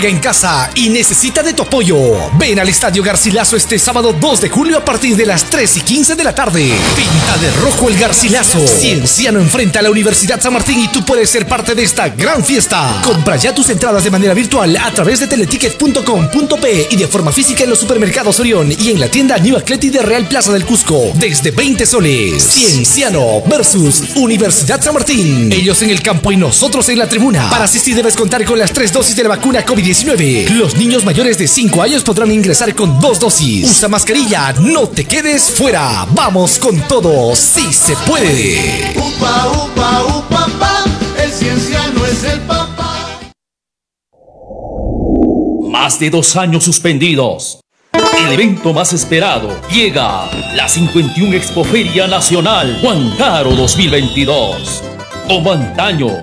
Juega en casa y necesita de tu apoyo. Ven al Estadio Garcilaso este sábado 2 de julio a partir de las 3 y 15 de la tarde. Pinta de rojo el Garcilaso. Cienciano enfrenta a la Universidad San Martín y tú puedes ser parte de esta gran fiesta. Compra ya tus entradas de manera virtual a través de teleticket.com.p y de forma física en los supermercados Orión y en la tienda New Athletic de Real Plaza del Cusco desde 20 soles. Cienciano versus Universidad San Martín. Ellos en el campo y nosotros en la tribuna. Para asistir debes contar con las tres dosis de la vacuna COVID-19. Los niños mayores de 5 años podrán ingresar con dos dosis. Usa mascarilla, no te quedes fuera. Vamos con todo, si se puede. Upa, upa, upa, pa, el cienciano es el papá. Más de dos años suspendidos. El evento más esperado llega, la 51 Expoferia Nacional Juan Caro 2022. Como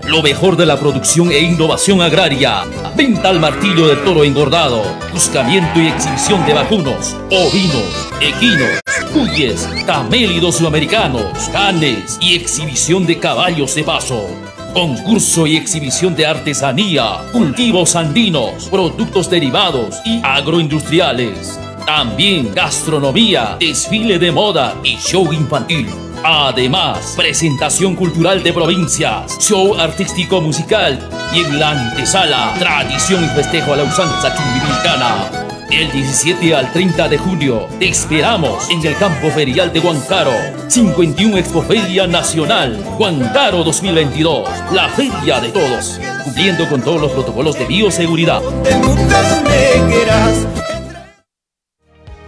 lo mejor de la producción e innovación agraria. Venta al martillo de toro engordado, buscamiento y exhibición de vacunos, ovinos, equinos, cuyes, camélidos sudamericanos, canes y exhibición de caballos de paso. Concurso y exhibición de artesanía, cultivos andinos, productos derivados y agroindustriales. También gastronomía, desfile de moda y show infantil. Además, presentación cultural de provincias, show artístico musical y en la antesala, tradición y festejo a la usanza chumbivilcana. Del 17 al 30 de junio te esperamos en el campo ferial de Huancaro. 51 Expoferia Nacional Huancaro 2022. La feria de todos. Cumpliendo con todos los protocolos de bioseguridad.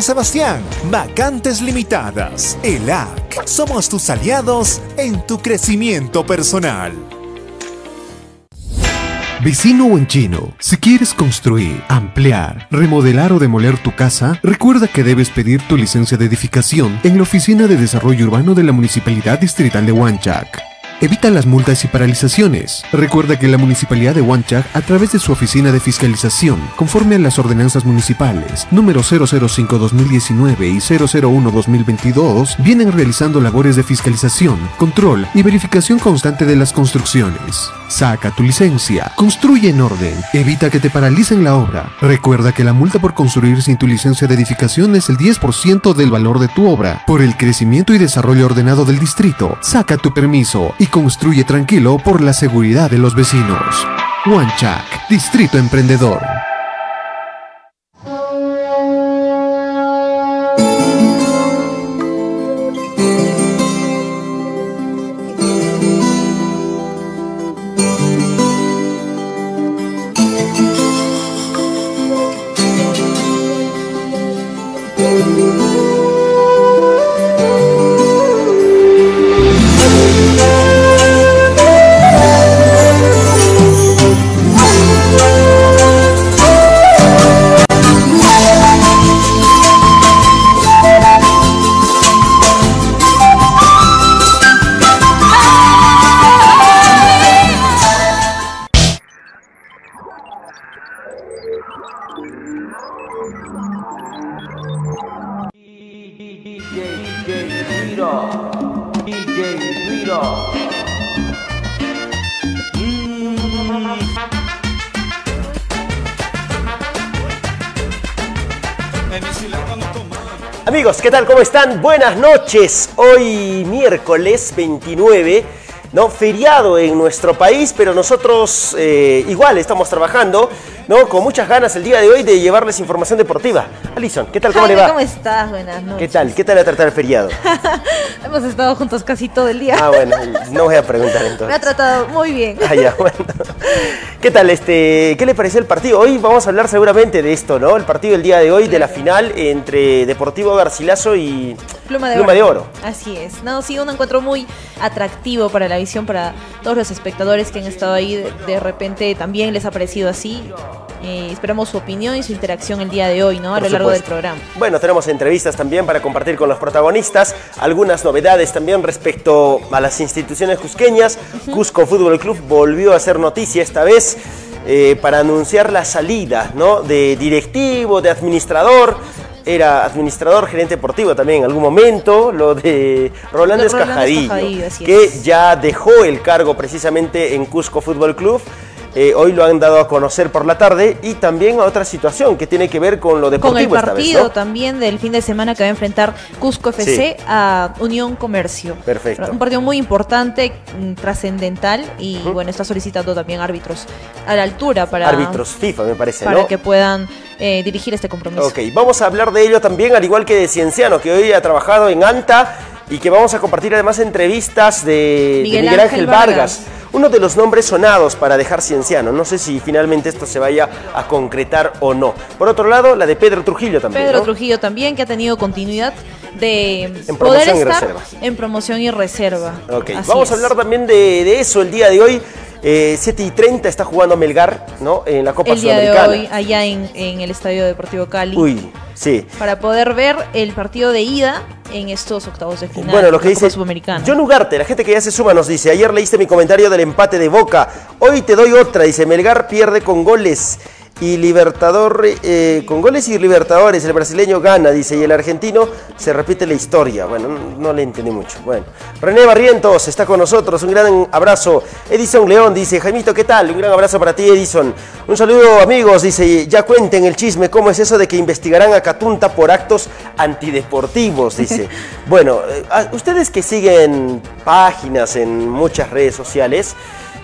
Sebastián. Vacantes limitadas. ELAC. Somos tus aliados en tu crecimiento personal. Vecino o en chino, si quieres construir, ampliar, remodelar o demoler tu casa, recuerda que debes pedir tu licencia de edificación en la Oficina de Desarrollo Urbano de la Municipalidad Distrital de Huanchac. Evita las multas y paralizaciones. Recuerda que la Municipalidad de Huanchac, a través de su oficina de fiscalización, conforme a las ordenanzas municipales número 005-2019 y 001-2022, vienen realizando labores de fiscalización, control y verificación constante de las construcciones. Saca tu licencia, construye en orden, evita que te paralicen la obra. Recuerda que la multa por construir sin tu licencia de edificación es el 10% del valor de tu obra. Por el crecimiento y desarrollo ordenado del distrito, saca tu permiso y construye tranquilo por la seguridad de los vecinos. Huanchac, Distrito Emprendedor. Buenas noches. Hoy miércoles 29, ¿no? Feriado en nuestro país, pero nosotros eh, igual estamos trabajando, ¿no? Con muchas ganas el día de hoy de llevarles información deportiva. Alison, ¿qué tal? ¿Cómo Jaime, le va? ¿Cómo estás? Buenas noches. ¿Qué tal? ¿Qué tal ha tratado el feriado? Hemos estado juntos casi todo el día. Ah, bueno, no voy a preguntar Me ha entonces. tratado muy bien. Ah, ya, bueno. ¿Qué tal? Este, ¿Qué le pareció el partido? Hoy vamos a hablar seguramente de esto, ¿no? El partido del día de hoy, de la final entre Deportivo Garcilaso y Pluma de, Pluma oro. de Oro. Así es. No, sí, un encuentro muy atractivo para la visión, para todos los espectadores que han estado ahí. De, de repente también les ha parecido así. Eh, esperamos su opinión y su interacción el día de hoy, ¿no? A Por lo largo del supuesto. programa. Bueno, tenemos entrevistas también para compartir con los protagonistas, algunas novedades también respecto a las instituciones cusqueñas. Cusco Fútbol Club volvió a hacer noticia esta vez eh, para anunciar la salida ¿no? de directivo, de administrador. Era administrador, gerente deportivo también en algún momento, lo de Rolando Escajadillo, que ya dejó el cargo precisamente en Cusco Fútbol Club. Eh, hoy lo han dado a conocer por la tarde y también a otra situación que tiene que ver con lo deportivo Con el esta vez, partido ¿no? también del fin de semana que va a enfrentar Cusco FC Sí. a Unión Comercio. Perfecto. Un partido muy importante, mm, trascendental y bueno, está solicitando también árbitros a la altura para, Árbitros FIFA, me parece, para ¿no? que puedan eh, dirigir este compromiso. Ok, vamos a hablar de ello también, al igual que de Cienciano, que hoy ha trabajado en ANTA y que vamos a compartir además entrevistas de de Miguel Ángel Ángel Vargas. Vargas. Uno de los nombres sonados para dejar Cienciano. No sé si finalmente esto se vaya a concretar o no. Por otro lado, la de Pedro Trujillo también. Pedro ¿no? Trujillo también, que ha tenido continuidad de En poder estar reserva. en promoción y reserva. Ok, Así vamos a hablar también de, de eso el día de hoy. Eh, 7 y 30 está jugando Melgar, ¿no? En la Copa el día de Sudamericana. hoy allá en, en el Estadio Deportivo Cali. Uy, sí. Para poder ver el partido de ida en estos octavos de final. Bueno, lo de que dice. John Ugarte, la gente que ya se suma nos dice, ayer leíste mi comentario del empate de Boca, hoy te doy otra, dice, Melgar pierde con goles y Libertador, eh, con goles y Libertadores, el brasileño gana, dice, y el argentino se repite la historia. Bueno, no, no le entendí mucho. Bueno, René Barrientos está con nosotros, un gran abrazo. Edison León dice, Jaimito, ¿qué tal? Un gran abrazo para ti, Edison. Un saludo, amigos, dice, ya cuenten el chisme, ¿cómo es eso de que investigarán a Catunta por actos antideportivos? Dice. bueno, eh, ustedes que siguen páginas en muchas redes sociales,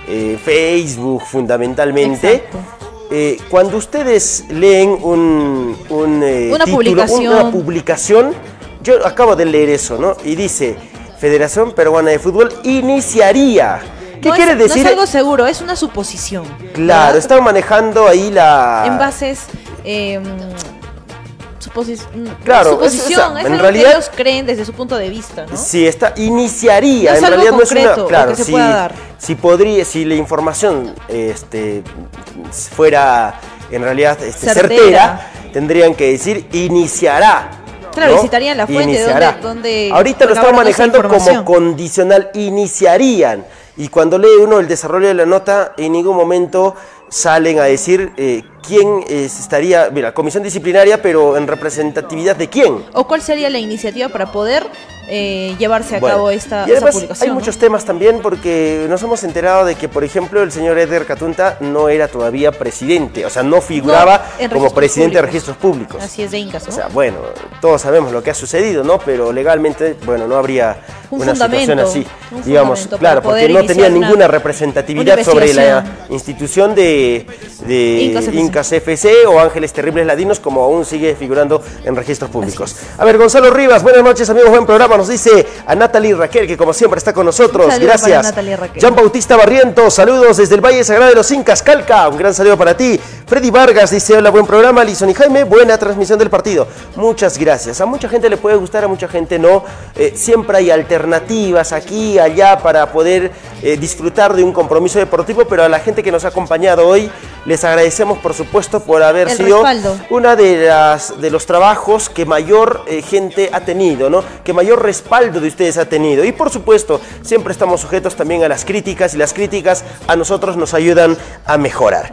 eh, Facebook fundamentalmente, Exacto. Eh, cuando ustedes leen un, un, eh, Una título, publicación. una publicación, yo acabo de leer eso, ¿no? Y dice, Federación Peruana de Fútbol iniciaría. ¿Qué No quiere es, decir? No es algo seguro, es una suposición. Claro, ¿verdad? están manejando ahí la... En bases. Eh, suposis- mm, Claro, es- o sea, es en algo realidad- que ellos creen desde su punto de vista, ¿no? Sí, está, iniciaría. No es en algo realidad no es una. Claro, que se si, pueda dar. si podría, si la información este, fuera en realidad este, certera. Certera. tendrían que decir iniciará. Claro, ¿no? y citarían la fuente, Iniciará. dónde- dónde Ahorita lo esa manejando como condicional, iniciarían. Y cuando lee uno el desarrollo de la nota, en ningún momento salen a decir eh, quién eh, estaría, mira, comisión disciplinaria, pero en representatividad de quién. ¿O cuál sería la iniciativa para poder eh, llevarse a Bueno, cabo esta, y publicación? hay ¿no? muchos temas también porque nos hemos enterado de que, por ejemplo, el señor Eder Catunta no era todavía presidente, o sea, no figuraba No, como presidente de registros públicos. Así es de Incas, ¿no? O sea, bueno, todos sabemos lo que ha sucedido, ¿no? Pero legalmente, bueno, no habría Un una situación así. un Digamos, claro, porque no tenía ninguna representatividad sobre la institución de, de Incas Incas FC o Ángeles Terribles Ladinos, como aún sigue figurando en registros públicos. A ver, Gonzalo Rivas, buenas noches, amigos, buen programa. Nos dice a Natalie Raquel, que como siempre está con nosotros. Gracias. para Natalie Raquel. Jean Bautista Barrientos, saludos desde el Valle Sagrado de los Incas, Calca. Un gran saludo para ti. Freddy Vargas dice: Hola, buen programa. Lison y Jaime, buena transmisión del partido. Muchas gracias. A mucha gente le puede gustar, a mucha gente no. Eh, siempre hay alternativas aquí allá para poder eh, disfrutar de un compromiso deportivo, pero a la gente que nos ha acompañado hoy, les agradecemos, por supuesto, por haber El sido respaldo. una de las de los trabajos que mayor eh, gente ha tenido, ¿no? Que mayor respaldo de ustedes ha tenido. Y por supuesto, siempre estamos sujetos también a las críticas y las críticas a nosotros nos ayudan a mejorar.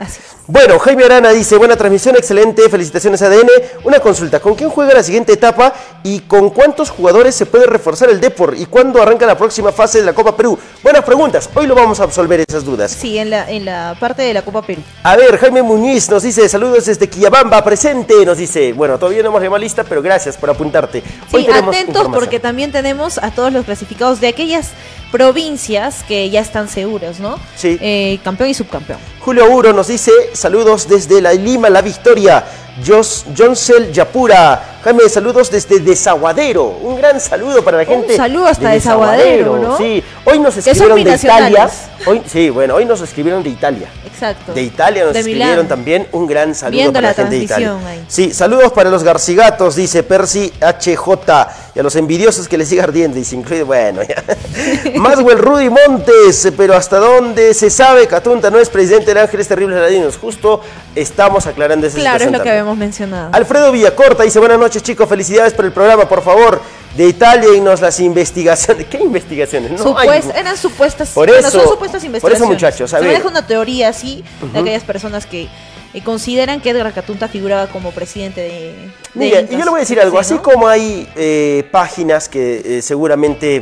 Bueno, Jaime Arana dice, buena transmisión, excelente, felicitaciones ADN. Una consulta, ¿con quién juega la siguiente etapa y con cuántos jugadores se puede reforzar el Depor y cuándo arranca la próxima fase de la Copa Perú? Buenas preguntas, hoy lo vamos a absolver esas dudas. Sí, en la, en la parte de la Copa Perú. A ver, Jaime Muñiz nos dice, saludos desde Quillabamba, presente, nos dice, bueno, todavía no hemos llamado lista, pero gracias por apuntarte. Hoy Sí, atentos porque también tenemos a todos los clasificados de aquellas provincias que ya están seguras, ¿no? Sí. Eh, campeón y subcampeón. Julio Uro nos dice, saludos desde la Lima, La Victoria. Joncel Yapura, Jaime, saludos desde Desaguadero. Un gran saludo para la Un gente. saludo hasta de Desaguadero, ¿no? Sí, hoy nos escribieron de Italia. Hoy, sí, bueno, hoy nos escribieron de Italia. Exacto. De Italia nos De escribieron Milán. también un gran saludo Viendo para la, la gente de Italia. ahí. Sí, saludos para los garcigatos, dice Percy HJ, y a los envidiosos que les siga ardiendo, dice incluido, bueno, ya. Maswell Rudy Montes, pero hasta dónde se sabe, Catunta no es presidente de Ángeles Terribles Ladinos, justo estamos aclarando esa Claro, es lo que habíamos mencionado. Alfredo Villacorta dice, buenas noches chicos, felicidades por el programa, por favor, de Italia y nos las investigaciones. ¿Qué investigaciones? No hay. Supuest- eran supuestas, Por bueno, eso- son supuestas por investigaciones. eso, muchachos, a Se ver. maneja una teoría así de aquellas personas que eh, consideran que Edgar Catunta figuraba como presidente de, de Mira, y yo le voy a decir algo, Sí, así como hay eh, páginas que eh, seguramente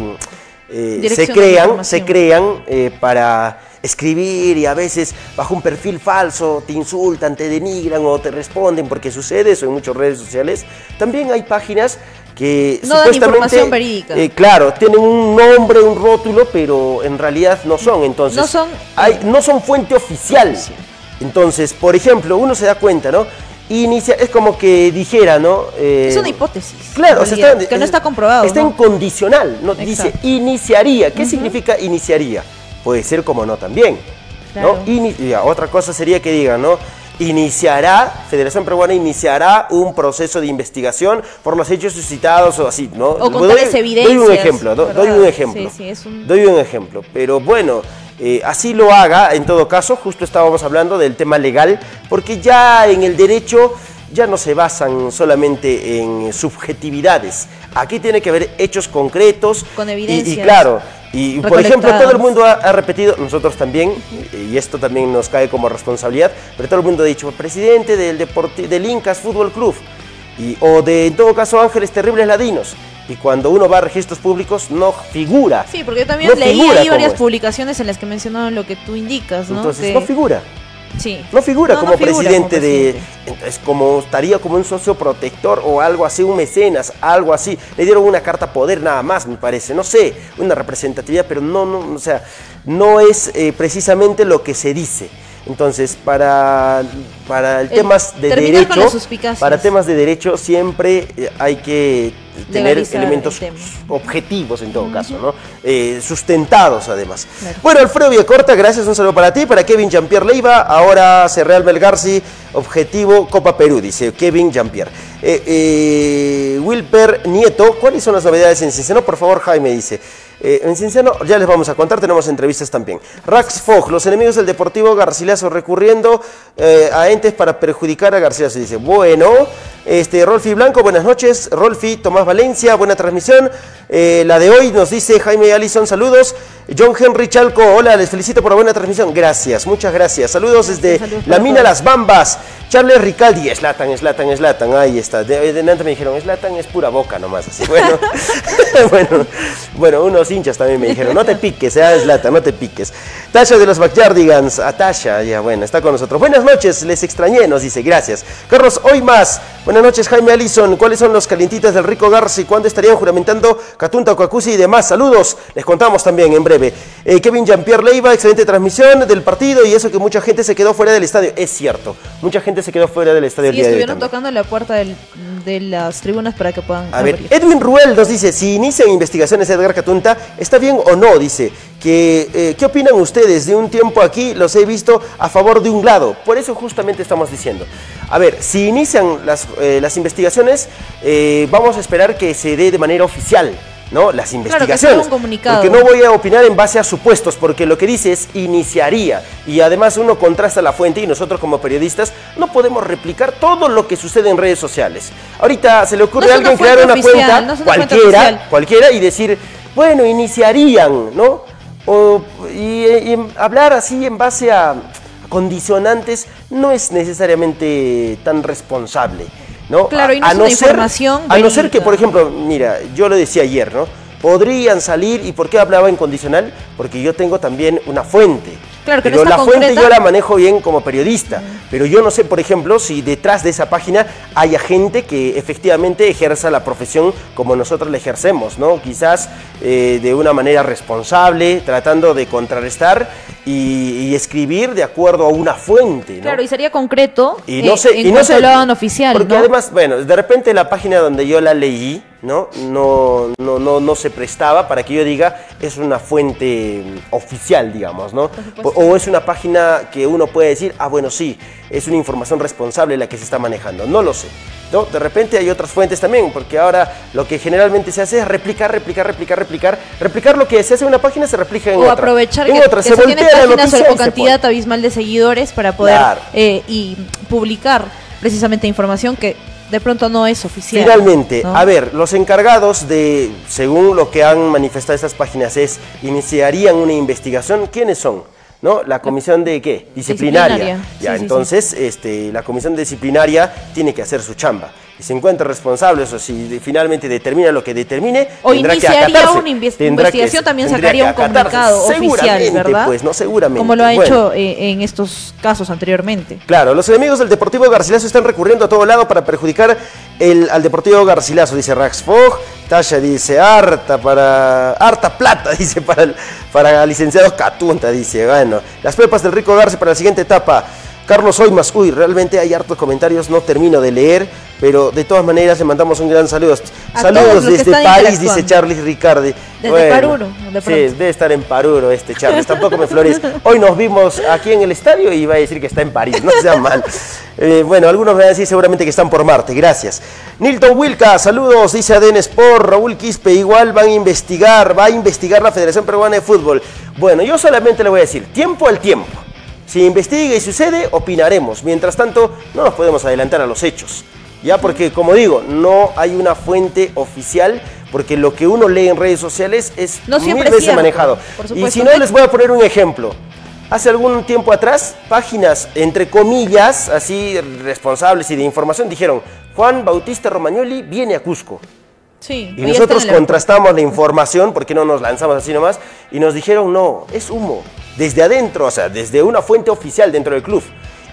eh, se crean, se crean eh, para escribir y a veces bajo un perfil falso te insultan, te denigran o te responden porque sucede eso en muchas redes sociales. También hay páginas que No dan supuestamente información verídica. eh, claro, tienen un nombre, un rótulo, pero en realidad no son. Entonces, No son- hay, no son fuente oficial. Entonces, por ejemplo, uno se da cuenta, ¿no? Inicia, es como que dijera, ¿no? Eh, Es una hipótesis. Claro, o sea, está, que no está comprobado. Está ¿no? en condicional, ¿no? Dice iniciaría. ¿Qué significa iniciaría? Puede ser como no también. Claro. ¿no? Ini- ya, otra cosa sería que digan, ¿no? Iniciará, Federación Peruana iniciará un proceso de investigación por los hechos suscitados o así, ¿no? O con Doy- tales Doy un evidencias, ejemplo, do- doy un ejemplo. Sí, sí, es un- Doy un ejemplo. Pero bueno, eh, así lo haga, en todo caso, justo estábamos hablando del tema legal, porque ya en el derecho ya no se basan solamente en subjetividades. Aquí tiene que haber hechos concretos. Con y- Y, claro, y por ejemplo, todo el mundo ha, ha repetido, nosotros también, y esto también nos cae como responsabilidad, pero todo el mundo ha dicho, presidente del, del Incas Fútbol Club, y, o de, en todo caso, Ángeles Terribles Ladinos. Y cuando uno va a registros públicos, no figura. Sí, porque yo también No leí ahí varias es. publicaciones en las que mencionaban lo que tú indicas, ¿no? Entonces, Que- no figura. Sí. No figura No, no como figura presidente como de. Entonces, como estaría como un socio protector o algo así, un mecenas, algo así. Le dieron una carta poder nada más, me parece. No sé, una representatividad, pero no, no, o sea, no es eh, precisamente lo que se dice. Entonces, para, para el El- temas de derecho, para temas de derecho siempre eh, hay que tener Legalizar elementos el objetivos en todo caso, ¿no? Eh, sustentados además. Claro. Bueno, Alfredo Villacorta, gracias, un saludo para ti, para Kevin Jean-Pierre Leiva, ahora Cerreal Melgarci, objetivo Copa Perú, dice Kevin Jean-Pierre. Eh, eh, Wilper Nieto, ¿cuáles son las novedades en Cinciano? Por favor, Jaime dice. Eh, en Cinciano ya les vamos a contar, tenemos entrevistas también. Rax Fogg, los enemigos del Deportivo Garcilaso recurriendo eh, a entes para perjudicar a Garcilaso. Dice, bueno, este, Rolfi Blanco, buenas noches. Rolfi, Tomás Valencia, buena transmisión. Eh, la de hoy nos dice Jaime Allison, saludos. John Henry Chalco, hola, les felicito por la buena transmisión. Gracias, muchas gracias. Saludos desde Saludos La Mina. Las Bambas. Charles Ricaldi, Slatan, Slatan, Slatan. Ahí está. De, de antes me dijeron, Slatan es pura boca nomás. Así, bueno, bueno, bueno, unos hinchas también me dijeron, no te piques, sea Slatan, no te piques. Tasha de los Backyardigans, a Tasha, ya bueno, está con nosotros. Buenas noches, les extrañé, nos dice, gracias. Carlos, hoy más. Buenas noches, Jaime Allison. ¿Cuáles son los calientitas del Rico Garci? ¿Cuándo estarían juramentando Catunta, Coacusi y demás? Saludos, les contamos también en breve. Eh, Kevin Jean-Pierre Leiva, excelente transmisión del partido y eso que mucha gente se quedó fuera del estadio. Es cierto, mucha gente se quedó fuera del estadio Sí, el día de hoy estuvieron tocando la puerta del- de las tribunas para que puedan A ver. Edwin Ruel nos dice, si inician investigaciones Edgar Catunta, ¿está bien o no? Dice, que, eh, ¿qué opinan ustedes? De un tiempo aquí los he visto a favor de un lado. Por eso justamente estamos diciendo. A ver, si inician las, eh, las investigaciones, eh, vamos a esperar que se dé de manera oficial. ¿No? Las investigaciones. Porque no voy a opinar en base a supuestos, porque lo que dice es iniciaría. Y además uno contrasta la fuente y nosotros como periodistas no podemos replicar todo lo que sucede en redes sociales. Ahorita se le ocurre No a alguien crear una oficial, cuenta, no una cualquiera, cualquiera, y decir, bueno, iniciarían, ¿no? O- y, hablar así en base a condicionantes no es necesariamente tan responsable, ¿no? Claro, y no es una información A no ser que, por ejemplo, mira, yo lo decía ayer, ¿no? Podrían salir, ¿y por qué hablaba en condicional? Porque yo tengo también una fuente. Claro, que no pero la fuente yo la manejo bien como periodista, pero yo no sé, por ejemplo, si detrás de esa página haya gente que efectivamente ejerza la profesión como nosotros la ejercemos, ¿no? Quizás eh, de una manera responsable, tratando de contrarrestar y, y escribir de acuerdo a una fuente. ¿no? Claro, y sería concreto Y no eh, sé, en y no sé, oficial, Porque ¿no? además, bueno, de repente la página donde yo la leí, ¿no? No, no, no, no se prestaba para que yo diga es una fuente oficial, digamos, ¿no? O es una página que uno puede decir, ah, bueno, sí, es una información responsable la que se está manejando. No lo sé. ¿no? De repente hay otras fuentes también, porque ahora lo que generalmente se hace es replicar, replicar, replicar, replicar. Replicar lo que se hace en una página se replica en o otra. aprovechar en que, otra. que se se tiene páginas o, cantidad abismal de seguidores para poder Claro. eh, y publicar precisamente información que de pronto no es oficial. Finalmente, ¿no? a ver, los encargados de, según lo que han manifestado estas páginas, es iniciarían una investigación. ¿Quiénes son? ¿No? La comisión de qué? Disciplinaria. Disciplinaria. Ya, Sí, sí, entonces, este, la comisión disciplinaria tiene que hacer su chamba. Se encuentra responsable, o si finalmente determina lo que determine, O tendrá que iniciaría acatarse. una inves- Tendrá que- investigación, también tendría sacaría que un comunicado oficial, Seguramente, ¿verdad? Pues, no, seguramente. Como lo ha Bueno. hecho eh, en estos casos anteriormente. Claro, los enemigos del Deportivo Garcilaso están recurriendo a todo lado para perjudicar el, al Deportivo Garcilaso, dice Rax Fogg. Tasha dice harta para. harta plata, dice para, el- para licenciados Catunta, dice. Bueno, las pepas del Rico Garce para la siguiente etapa. Carlos Oimas, uy, realmente hay hartos comentarios, no termino de leer, pero de todas maneras le mandamos un gran saludo. A Saludos desde París, dice Charlie Ricardi. Desde Paruro, de sí, debe estar en Paruro este Charles, tampoco me flores. Hoy nos vimos aquí en el estadio y iba a decir que está en París, no sea mal. Eh, bueno, algunos me van a decir seguramente que están por Marte, gracias. Nilton Wilca, saludos, dice Aden Sport, Raúl Quispe, igual van a investigar, va a investigar la Federación Peruana de Fútbol. Bueno, yo solamente le voy a decir, tiempo al tiempo. Si investiga y sucede, opinaremos. Mientras tanto, no nos podemos adelantar a los hechos. Ya, porque como digo, no hay una fuente oficial, porque lo que uno lee en redes sociales es No mil veces cierto, manejado. Y si no, les voy a poner un ejemplo. Hace algún tiempo atrás, páginas, entre comillas, así responsables y de información, dijeron, Juan Bautista Romagnoli viene a Cusco. Sí. Y nosotros el- contrastamos la información, porque no nos lanzamos así nomás, y nos dijeron, no, es humo, desde adentro, o sea, desde una fuente oficial dentro del club.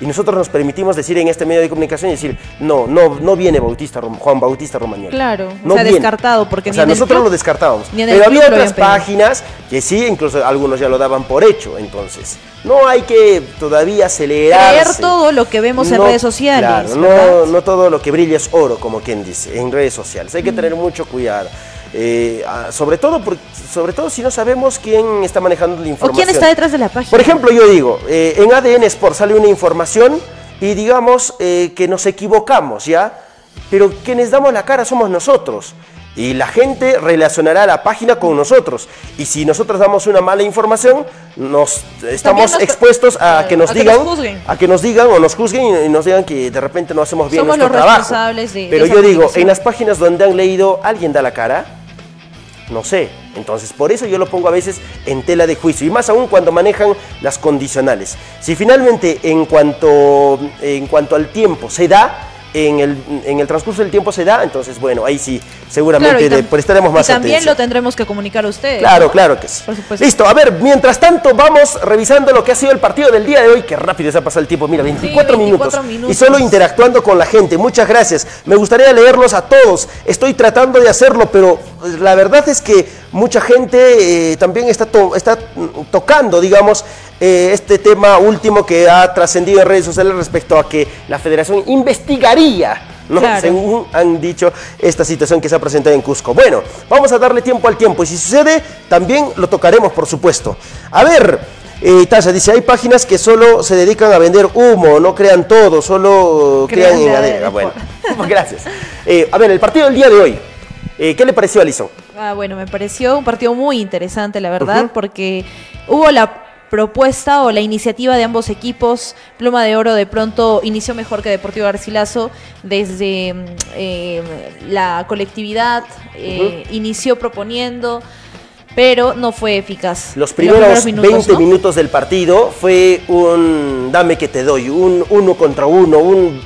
Y nosotros nos permitimos decir en este medio de comunicación y decir, no, no, no viene Bautista, Juan Bautista Romagnoli. Claro, o no sea, viene. descartado, porque O sea, en nosotros club- lo descartábamos. en Pero había otras páginas que sí, incluso algunos ya lo daban por hecho, entonces. No hay que todavía acelerarse. Creer todo lo que vemos en No, redes sociales. Claro, no, no todo lo que brilla es oro, como quien dice, en redes sociales. Hay que tener mucho cuidado. Eh, ah, sobre, todo por- sobre todo si no sabemos quién está manejando la O información. quién está detrás de la página. Por ejemplo, yo digo, eh, en ADN Sport sale una información y digamos eh, que nos equivocamos, ¿ya? Pero quienes damos la cara somos nosotros. Y la gente relacionará la página con nosotros. Y si nosotros damos una mala información, nos estamos nos- expuestos a que nos a que digan, nos juzguen. a que nos digan o nos juzguen y, nos digan que de repente no hacemos bien Somos nuestro los trabajo. responsables de- Pero yo digo, en las páginas donde han leído, ¿alguien da la cara? No sé. Entonces, por eso yo lo pongo a veces en tela de juicio. Y más aún cuando manejan las condicionales. Si finalmente, en cuanto, en cuanto al tiempo se da, en el, en el transcurso del tiempo se da, entonces, bueno, ahí sí, seguramente Claro, tam- prestaremos más y también atención. lo tendremos que comunicar a ustedes. Claro, ¿no? claro que sí. Por supuesto. Listo, a ver, mientras tanto vamos revisando lo que ha sido el partido del día de hoy. Qué rápido se ha pasado el tiempo, mira, 24, 24 minutos. minutos. Y solo interactuando con la gente. Muchas gracias. Me gustaría leerlos a todos. Estoy tratando de hacerlo, pero pues, la verdad es que mucha gente eh, también está, to- está mm, tocando, digamos, eh, este tema último que ha trascendido en redes sociales respecto a que la federación investigaría. ¿no? Claro. Según han dicho esta situación que se ha presentado en Cusco. Bueno, vamos a darle tiempo al tiempo y si sucede, también lo tocaremos, por supuesto. A ver, eh, Tasha dice, hay páginas que solo se dedican a vender humo, no crean todo, solo crean, Crean en la adega. de- Bueno, gracias. Eh, a ver, el partido del día de hoy, eh, ¿qué le pareció a Alison? Ah, bueno, me pareció un partido muy interesante, la verdad, porque hubo la propuesta o la iniciativa de ambos equipos. Pluma de Oro de pronto inició mejor que Deportivo Garcilaso desde mm, eh, la colectividad, eh, inició proponiendo, pero no fue eficaz. Los primeros, minutos, 20 ¿no? minutos del partido fue un dame que te doy, un uno contra uno, un,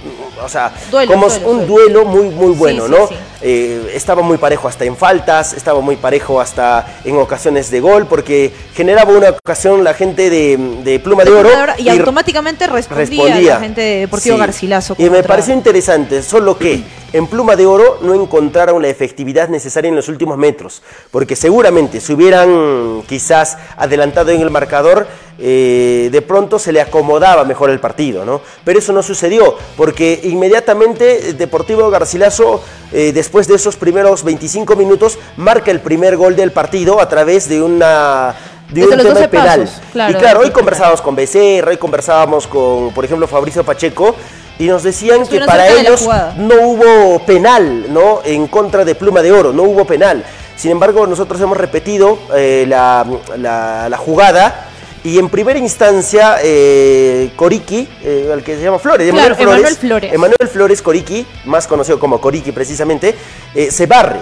o sea, Duelo, como duelo, un duelo. duelo muy, muy bueno, sí, ¿no? sí. Eh, estaba muy parejo hasta en faltas, estaba muy parejo hasta en ocasiones de gol, porque generaba una ocasión la gente de, de Pluma de Oro. Y automáticamente respondía, respondía. la gente de Deportivo. Garcilaso. Y me pareció interesante, solo que en Pluma de Oro no encontraron la efectividad necesaria en los últimos metros, porque seguramente si hubieran quizás adelantado en el marcador, eh, de pronto se le acomodaba mejor el partido, ¿no? Pero eso no sucedió, porque inmediatamente Deportivo Garcilaso, eh, después de esos primeros 25 minutos, marca el primer gol del partido a través de una de Desde un tema 12 penal. pasos, claro, y claro, hoy conversábamos con Becerra, hoy conversábamos con, por ejemplo, Fabricio Pacheco, y nos decían que para ellos no hubo penal, ¿no? En contra de Pluma de Oro, no hubo penal. Sin embargo, nosotros hemos repetido eh, la, la- la jugada y en primera instancia, eh, Coriki, eh, el que se llama Flores, Claro, Emanuel Flores, Emanuel Flores. Emanuel Flores Coriki, más conocido como Coriki precisamente, eh, se barre,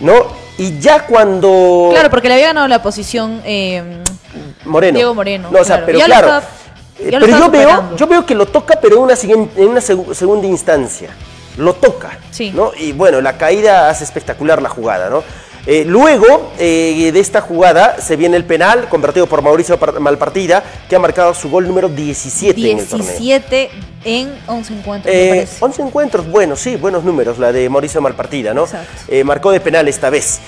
¿no? Y ya cuando... Claro, porque le había ganado la posición eh, Moreno. Diego Moreno, No, o sea, claro. pero Ya claro. estaba- eh, ya pero yo veo, yo veo que lo toca, pero en una, siguiente- en una segu- segunda instancia. Lo toca. Sí. ¿no? Y bueno, la caída hace espectacular la jugada, ¿no? Eh, luego eh, de esta jugada se viene el penal convertido por Mauricio Par- Malpartida, que ha marcado su gol número 17 en el torneo. 17 en 11 encuentros, Eh, parece. 11 encuentros, bueno, sí, buenos números, la de Mauricio Malpartida, ¿no? Exacto. Eh, marcó de penal esta vez.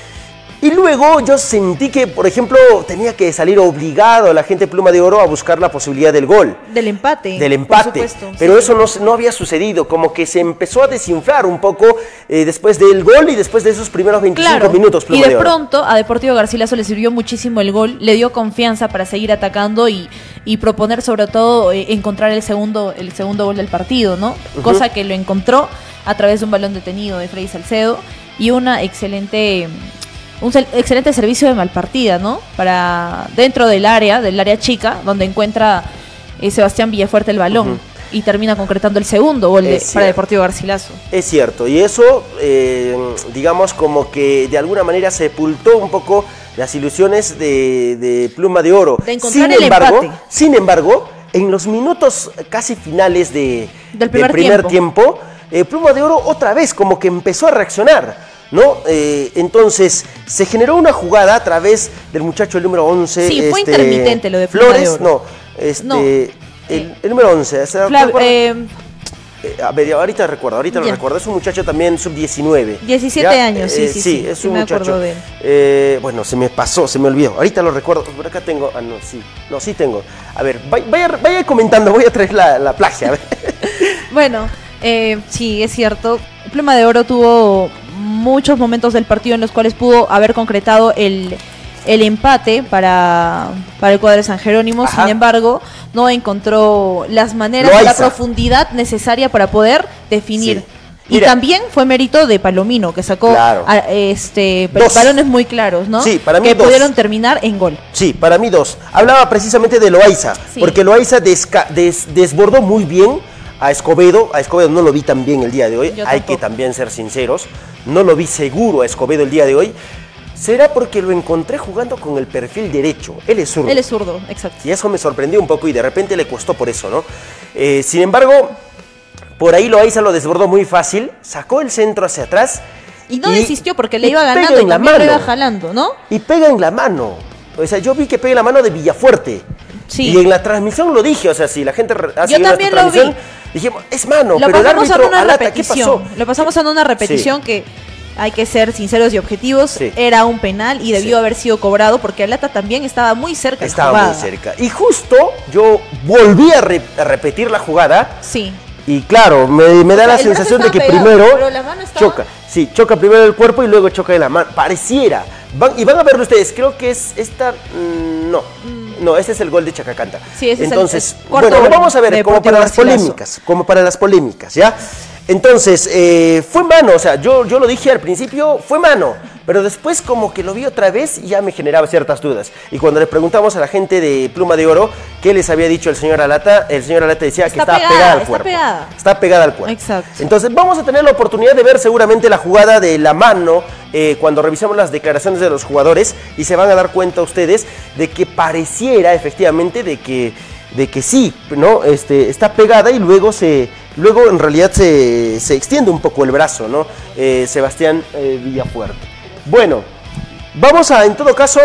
Y luego yo sentí que, por ejemplo, tenía que salir obligado la gente Pluma de Oro a buscar la posibilidad del gol, Del empate. del por empate. supuesto, Pero sí. eso no, no había sucedido, como que se empezó a desinflar un poco eh, después del gol y después de esos primeros 25 Claro, minutos y Pluma de Oro. pronto a Deportivo Garcilaso le sirvió muchísimo el gol, le dio confianza para seguir atacando y, y proponer sobre todo eh, encontrar el segundo, el segundo gol del partido, ¿no? Cosa que lo encontró a través de un balón detenido de Freddy Salcedo y una excelente un excelente servicio de malpartida, ¿no? Para dentro del área, del área chica, donde encuentra eh, Sebastián Villafuerte el balón y termina concretando el segundo gol de- para. Deportivo Garcilaso. Es cierto, y eso, eh, digamos, como que de alguna manera sepultó un poco las ilusiones de, de Pluma de Oro. De sin el embargo, empate. Sin embargo, en los minutos casi finales de, Del primer tiempo. tiempo, eh, Pluma de Oro otra vez como que empezó a reaccionar. ¿No? Eh, entonces, se generó una jugada a través del muchacho el número 11. Sí, fue este, intermitente lo de Flores, de no. Este, No. El, el número 11. ¿se Flav- eh, Eh, a ver, ahorita recuerdo, ahorita lo recuerdo. Es un muchacho también sub-19. 17 años, sí, sí, sí. es Sí un me muchacho. acuerdo de él. Eh, bueno, se me pasó, se me olvidó. Ahorita lo recuerdo. Por acá tengo. Ah, no, sí. No, sí tengo. A ver, vaya, vaya, comentando, voy a traer la, la plagia. A ver. Bueno, eh, sí, es cierto. Pluma de Oro tuvo muchos momentos del partido en los cuales pudo haber concretado el, el empate para, para el cuadro de San Jerónimo. Ajá. Sin embargo, no encontró las maneras, la profundidad necesaria para poder definir. Sí. Y también fue mérito de Palomino, que sacó Claro. a- este, Dos. balones muy claros, ¿no? Sí, para mí que dos. pudieron terminar en gol. Sí, para mí dos. Hablaba precisamente de Loaiza, Sí. porque Loaiza desca- des- desbordó muy bien a Escobedo. A Escobedo no lo vi tan bien el día de hoy, Yo hay tampoco. que también ser sinceros. No lo vi seguro a Escobedo el día de hoy. Será porque lo encontré jugando con el perfil derecho. Él es zurdo. Él es zurdo, exacto. Y eso me sorprendió un poco y de repente le costó por eso, ¿no? Eh, sin embargo, por ahí Loaiza lo desbordó muy fácil, sacó el centro hacia atrás. Y no desistió porque le y iba ganando y en la lo iba mano. jalando, ¿no? Y pega en la mano. O sea, yo vi que pega en la mano de Villafuerte. Sí. Y en la transmisión lo dije, o sea, si la gente re- ha Yo vi. transmisión, dijimos, es mano, Lo pero el árbitro, una Alata, ¿qué repetición. pasó? Lo pasamos en una repetición que hay que ser sinceros y objetivos. Sí. Era un penal y debió Sí. haber sido cobrado porque Alata también estaba muy cerca. de la Estaba muy cerca. Y justo yo volví a, re- a repetir la jugada Sí. Y claro, me, me da O sea, la sensación de que estaba pegado, primero pero la mano estaba- choca. Sí, choca primero el cuerpo y luego choca de la mano. Pareciera. Van- y van a verlo ustedes. Creo que es esta. mm, no. No, este es el gol de Chacacanta. Sí, ese es el- Entonces, el cuarto bueno, gol vamos a ver como para las polémicas. Como para las polémicas, ¿ya? Entonces, eh, fue mano, o sea, yo, yo lo dije al principio, fue mano, pero después como que lo vi otra vez y ya me generaba ciertas dudas. Y cuando le preguntamos a la gente de Pluma de Oro qué les había dicho el señor Alata, el señor Alata decía que estaba pegada, pegada al está cuerpo. pegada. Está pegada al cuerpo. Exacto. Entonces vamos a tener la oportunidad de ver seguramente la jugada de la mano eh, cuando revisamos las declaraciones de los jugadores y se van a dar cuenta ustedes de que pareciera efectivamente de que, de que sí, ¿no? Este, está pegada y luego se... Luego en realidad se, se extiende un poco el brazo, ¿no? Eh, Sebastián eh, Villafuerte. Bueno, vamos a en todo caso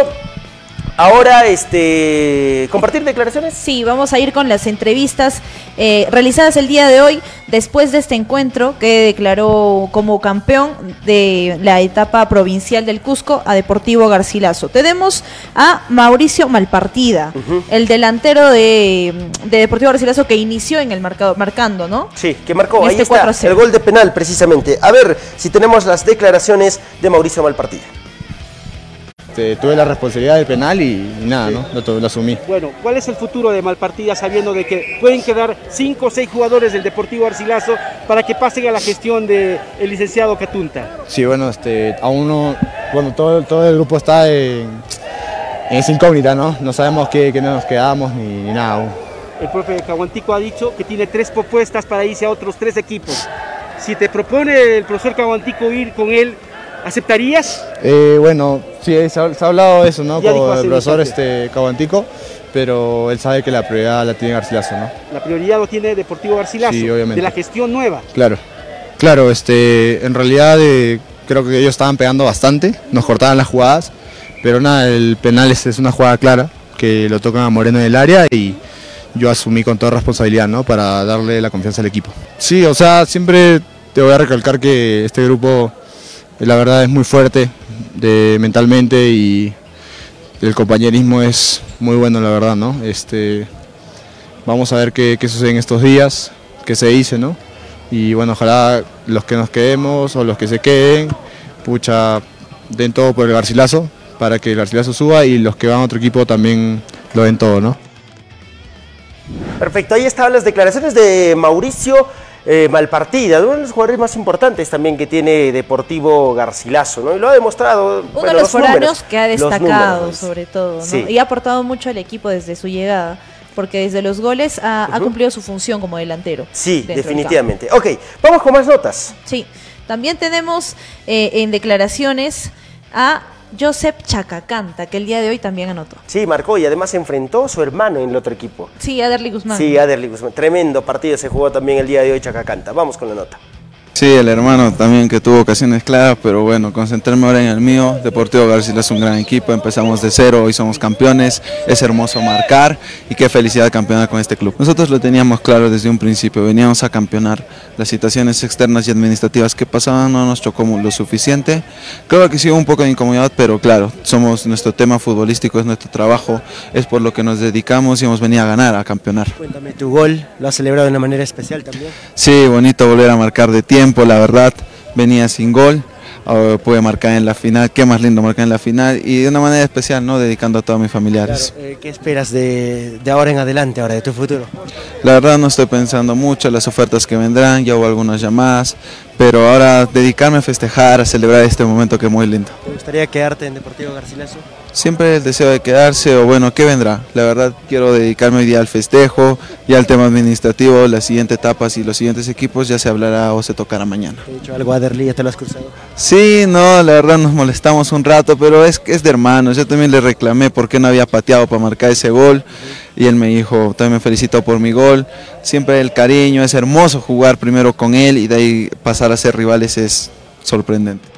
ahora, este, compartir declaraciones. Sí, vamos a ir con las entrevistas eh, realizadas el día de hoy después de este encuentro que declaró como campeón de la etapa provincial del Cusco a Deportivo Garcilaso. Tenemos a Mauricio Malpartida, el delantero de, de Deportivo Garcilaso que inició en el marcado, marcando, ¿no? Sí, que marcó. En Ahí este está 4-0. el gol de penal, precisamente. A ver si tenemos las declaraciones de Mauricio Malpartida. Este, tuve la responsabilidad del penal y, y nada, ¿no? Lo, lo asumí. Bueno, ¿cuál es el futuro de Malpartida sabiendo de que pueden quedar cinco o seis jugadores del Deportivo Arcilazo para que pasen a la gestión del licenciado Catunta? Sí, bueno, este, aún no, bueno, todo, todo el grupo está en, en esa incógnita, ¿no? No sabemos qué, qué nos quedamos ni, ni nada aún. El profe Caguantico ha dicho que tiene tres propuestas para irse a otros tres equipos. Si te propone el profesor Caguantico ir con él, ¿aceptarías? Eh, bueno, sí, se ha, se ha hablado de eso, ¿no? Ya Con el profesor este, Cabantico, pero él sabe que la prioridad la tiene Garcilaso, ¿no? La prioridad lo tiene Deportivo Garcilaso, Sí, obviamente. de la gestión nueva. Claro. Claro, este, en realidad eh, creo que ellos estaban pegando bastante, nos cortaban las jugadas, pero nada, el penal es, es una jugada clara, que lo tocan a Moreno en el área y yo asumí con toda responsabilidad, ¿no? Para darle la confianza al equipo. Sí, o sea, siempre te voy a recalcar que este grupo, la verdad, es muy fuerte mentalmente y el compañerismo es muy bueno, la verdad, ¿no? Este, vamos a ver qué, qué sucede en estos días, qué se dice, ¿no? Y bueno, ojalá los que nos quedemos o los que se queden, pucha, den todo por el Garcilaso, para que el Garcilaso suba y los que van a otro equipo también lo den todo, ¿no? Perfecto, ahí estaban las declaraciones de Mauricio eh, Malpartida, uno de los jugadores más importantes también que tiene Deportivo Garcilaso, ¿no? Y lo ha demostrado. Uno bueno, de los los números, que ha destacado números. sobre todo, ¿no? Sí. Y ha aportado mucho al equipo desde su llegada, porque desde los goles ha, ha cumplido su función como delantero. Sí, definitivamente. Ok, vamos con más notas. Sí, también tenemos eh, en declaraciones a Josep Chacacanta, que el día de hoy también anotó. Sí, marcó y además se enfrentó a su hermano en el otro equipo. Sí, a Derly Guzmán. Sí, Aderly Guzmán. Tremendo partido se jugó también el día de hoy Chacacanta. Vamos con la nota. Sí, el hermano también que tuvo ocasiones claras, pero bueno, concentrarme ahora en el mío. Deportivo García es un gran equipo, empezamos de cero, hoy somos campeones, es hermoso marcar y qué felicidad campeonar con este club. Nosotros lo teníamos claro desde un principio, veníamos a campeonar. Las situaciones externas y administrativas que pasaban no nos chocó lo suficiente. Creo que sí hubo un poco de incomodidad, pero claro, somos nuestro tema futbolístico, es nuestro trabajo, es por lo que nos dedicamos y hemos venido a ganar, a campeonar. Cuéntame tu gol, lo has celebrado de una manera especial también. Sí, bonito volver a marcar de tiempo, la verdad, venía sin gol, ahora pude marcar en la final, qué más lindo marcar en la final y de una manera especial, ¿no? Dedicando a todos mis familiares. Eh, ¿Qué esperas de, de ahora en adelante, ahora de tu futuro? La verdad no estoy pensando mucho en las ofertas que vendrán, ya hubo algunas llamadas, pero ahora dedicarme a festejar, a celebrar este momento que es muy lindo. ¿Te gustaría quedarte en Deportivo Garcilaso? Siempre el deseo de quedarse o bueno, ¿qué vendrá? La verdad quiero dedicarme hoy día al festejo y al tema administrativo, las siguientes etapas y los siguientes equipos ya se hablará o se tocará mañana. ¿Te he dicho algo a Derly? ¿Ya te lo has cruzado? Sí, no, la verdad nos molestamos un rato, pero es que es de hermanos. Yo también le reclamé por qué no había pateado para marcar ese gol y él me dijo, también me felicitó por mi gol. Siempre el cariño, es hermoso jugar primero con él y de ahí pasar a ser rivales es sorprendente.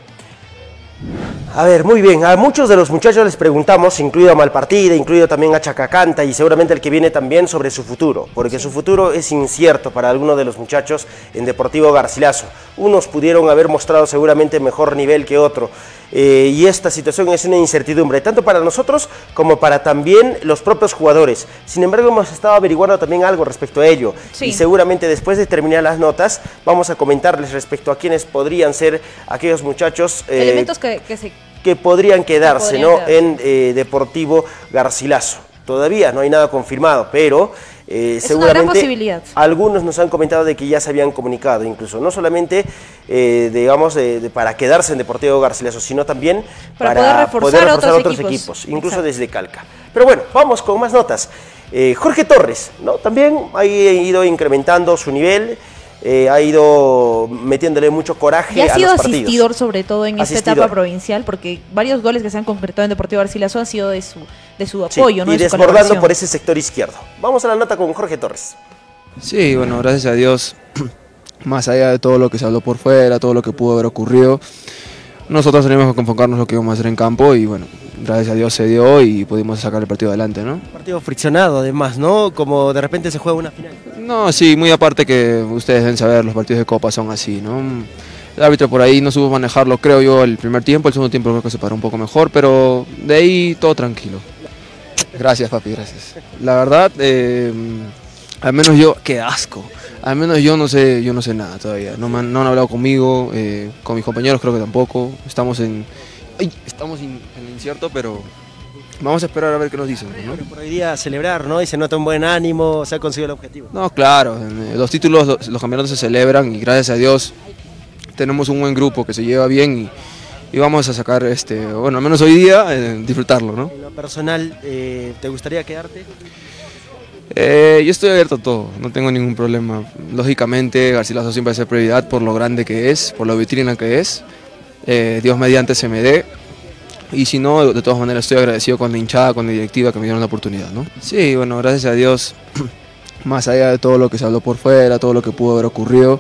A ver, muy bien. A muchos de los muchachos les preguntamos, incluido a Malpartida, incluido también a Chacacanta y seguramente el que viene también sobre su futuro, porque su futuro es incierto para algunos de los muchachos en Deportivo Garcilaso. Unos pudieron haber mostrado seguramente mejor nivel que otro. eh, y esta situación es una incertidumbre, tanto para nosotros como para también los propios jugadores. Sin embargo, hemos estado averiguando también algo respecto a ello. Sí. Y seguramente después de terminar las notas, vamos a comentarles respecto a quiénes podrían ser aquellos muchachos. eh, Elementos que, que se... que podrían quedarse podrían ¿no? quedarse. en eh, Deportivo Garcilaso. Todavía no hay nada confirmado, pero eh, Es una gran seguramente posibilidad. algunos nos han comentado de que ya se habían comunicado, incluso no solamente eh, digamos de- de- para quedarse en Deportivo Garcilaso, sino también Para para, poder reforzar otros equipos. incluso Exacto. desde Calca. Pero bueno, vamos con más notas. Eh, Jorge Torres, ¿no? También ha ido incrementando su nivel, eh, ha ido metiéndole mucho coraje Y ha a sido partidos. asistidor sobre todo en esta Asistidor. etapa provincial, porque varios goles que se han concretado en Deportivo Garcilaso han sido de su, de su Sí, apoyo, ¿no? y de desbordando por ese sector izquierdo. Vamos a la nota con Jorge Torres. Sí, bueno, gracias a Dios, más allá de todo lo que se habló por fuera, todo lo que pudo haber ocurrido, nosotros tenemos que enfocarnos en lo que vamos a hacer en campo y bueno, gracias a Dios se dio y pudimos sacar el partido adelante, ¿no? Partido friccionado además, ¿no? Como de repente se juega una final. No, sí, muy aparte que ustedes deben saber, los partidos de Copa son así, ¿no? El árbitro por ahí no supo manejarlo, creo yo, el primer tiempo, el segundo tiempo creo que se paró un poco mejor, pero de ahí todo tranquilo. Gracias, papi, gracias. La verdad, eh, al menos yo, qué asco. Al menos yo no sé, yo no sé nada todavía. No, me han, no han hablado conmigo, eh, con mis compañeros creo que tampoco. Estamos en, estamos in- en incierto, pero vamos a esperar a ver qué nos dicen. ¿no? Por hoy día celebrar, ¿no? Y se nota un buen ánimo, se ha conseguido el objetivo. No, claro, eh, los títulos, los, los campeonatos se celebran y gracias a Dios tenemos un buen grupo que se lleva bien y, y vamos a sacar, este, bueno, al menos hoy día, eh, disfrutarlo, ¿no? En lo personal, eh, ¿te gustaría quedarte? Eh, yo estoy abierto a todo, no tengo ningún problema. Lógicamente, Garcilaso siempre va a ser prioridad por lo grande que es, por la vitrina que es. Dios mediante se me dé. Y si no, de todas maneras estoy agradecido con la hinchada, con la directiva que me dieron la oportunidad, ¿no? Sí, bueno, gracias a Dios, más allá de todo lo que se habló por fuera, todo lo que pudo haber ocurrido,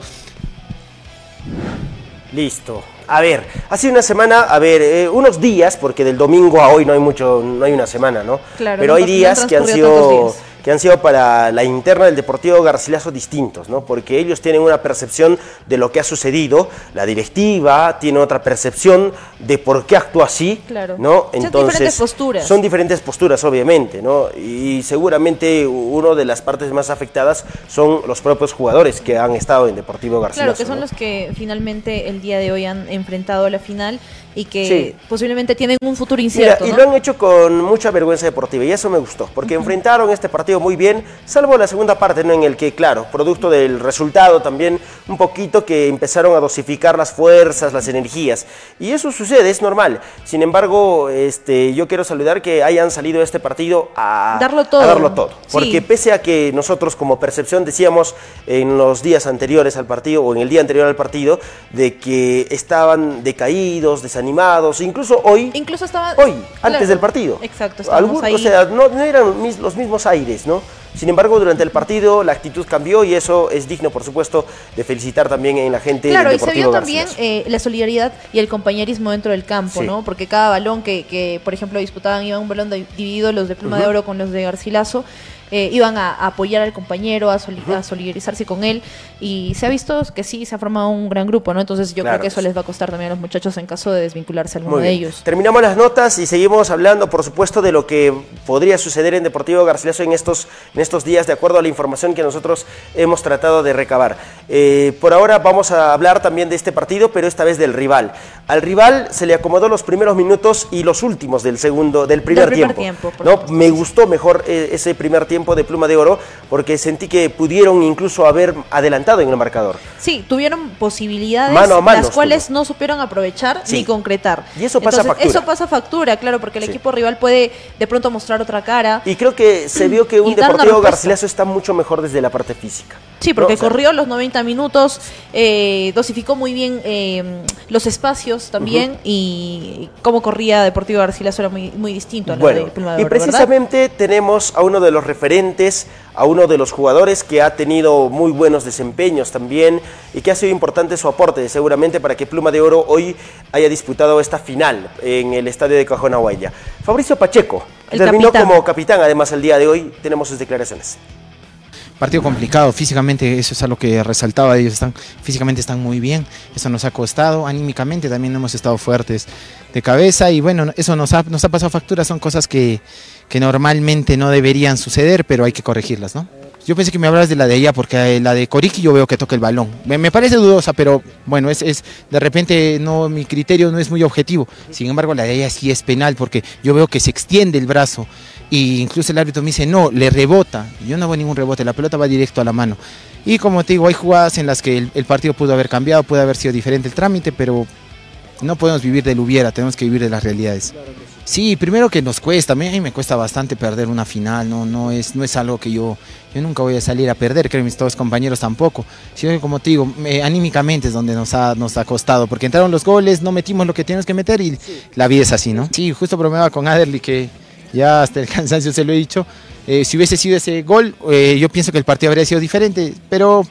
Listo. A ver, hace una semana, a ver, eh, unos días, porque del domingo a hoy no hay mucho, no hay una semana, ¿no? Claro, Pero no hay días que han sido días. Que han sido para la interna del Deportivo Garcilaso distintos, ¿no? Porque ellos tienen una percepción de lo que ha sucedido, la directiva tiene otra percepción de por qué actúa así, Claro. ¿no? Son diferentes posturas. Son diferentes posturas, obviamente, ¿no? Y seguramente una de las partes más afectadas son los propios jugadores que han estado en Deportivo Garcilaso. Claro, que son ¿no? los que finalmente el día de hoy han enfrentado la final y que Sí. posiblemente tienen un futuro Mira, incierto. y ¿no? lo han hecho con mucha vergüenza deportiva y eso me gustó, porque enfrentaron este partido muy bien, salvo la segunda parte, ¿no? en el que, claro, producto del resultado también un poquito que empezaron a dosificar las fuerzas, las energías, y eso sucede, es normal. Sin embargo, este, yo quiero saludar que hayan salido de este partido a Darlo todo. a darlo todo, Sí. porque pese a que nosotros como percepción decíamos en los días anteriores al partido o en el día anterior al partido de que estaban decaídos, desanimados, incluso hoy Incluso estaban... hoy, antes del partido. Exacto, ahí. O sea, no, no eran mis- los mismos aires, ¿no? Sin embargo, durante el partido la actitud cambió y eso es digno, por supuesto, de felicitar también en la gente Claro, del y se vio también eh, la solidaridad y el compañerismo dentro del campo, Sí. ¿no? Porque cada balón que, que, por ejemplo, disputaban iba un balón de- dividido, los de Pluma de. Oro con los de Garcilaso, eh, iban a, a apoyar al compañero, a, soli- a solidarizarse con él, y se ha visto que sí, se ha formado un gran grupo, ¿no? Entonces yo Claro creo que eso les va a costar también a los muchachos en caso de desvincularse alguno de ellos. Terminamos las notas y seguimos hablando, por supuesto, de lo que podría suceder en Deportivo Garcilaso en estos, en estos días, de acuerdo a la información que nosotros hemos tratado de recabar. Eh, por ahora vamos a hablar también de este partido, pero esta vez del rival. Al rival se le acomodó los primeros minutos y los últimos del segundo, del primer, primer tiempo. ¿no? Me gustó mejor eh, ese primer tiempo de Pluma de Oro porque sentí que pudieron incluso haber adelantado en el marcador. Sí, tuvieron posibilidades Mano a mano las cuales no supieron aprovechar Sí. ni concretar. Y eso pasa Entonces, factura. Eso pasa factura, claro, porque el Sí. equipo rival puede de pronto mostrar otra cara. Y creo que se vio que un Deportivo. Garcilaso está mucho mejor desde la parte física. Sí, porque ¿no? O sea, corrió los 90 minutos, eh, dosificó muy bien eh, los espacios también y cómo corría Deportivo Garcilaso era muy, muy distinto a lo Bueno, de Pluma de y precisamente tenemos a uno de los referentes, a uno de los jugadores que ha tenido muy buenos desempeños también y que ha sido importante su aporte seguramente para que Pluma de Oro hoy haya disputado esta final en el estadio de Cajonahuaya. Fabricio Pacheco El terminó capitán. como capitán además el día de hoy, tenemos sus declaraciones. Partido complicado, físicamente eso es algo que resaltaba, ellos están físicamente están muy bien, eso nos ha costado, anímicamente también hemos estado fuertes de cabeza y bueno, eso nos ha, nos ha pasado factura, son cosas que, que normalmente no deberían suceder, pero hay que corregirlas, ¿no? Yo pensé que me hablabas de la de ella porque eh, la de Coriki yo veo que toca el balón. Me, me parece dudosa, pero bueno, es, es de repente no mi criterio no es muy objetivo. Sin embargo, la de ella sí es penal porque yo veo que se extiende el brazo y incluso el árbitro me dice, "No, le rebota." Yo no veo ningún rebote, la pelota va directo a la mano. Y como te digo, hay jugadas en las que el, el partido pudo haber cambiado, puede haber sido diferente el trámite, pero no podemos vivir del hubiera, tenemos que vivir de las realidades. Sí, primero que nos cuesta, a mí me cuesta bastante perder una final, no, no, es, no es algo que yo, yo nunca voy a salir a perder, creo que mis todos compañeros tampoco. Sino que como te digo, me- anímicamente es donde nos ha, nos ha costado, porque entraron los goles, no metimos lo que teníamos que meter y la vida es así, ¿no? Sí, justo bromeaba con Aderly que ya hasta el cansancio se lo he dicho, eh, si hubiese sido ese gol, eh, yo pienso que el partido habría sido diferente, pero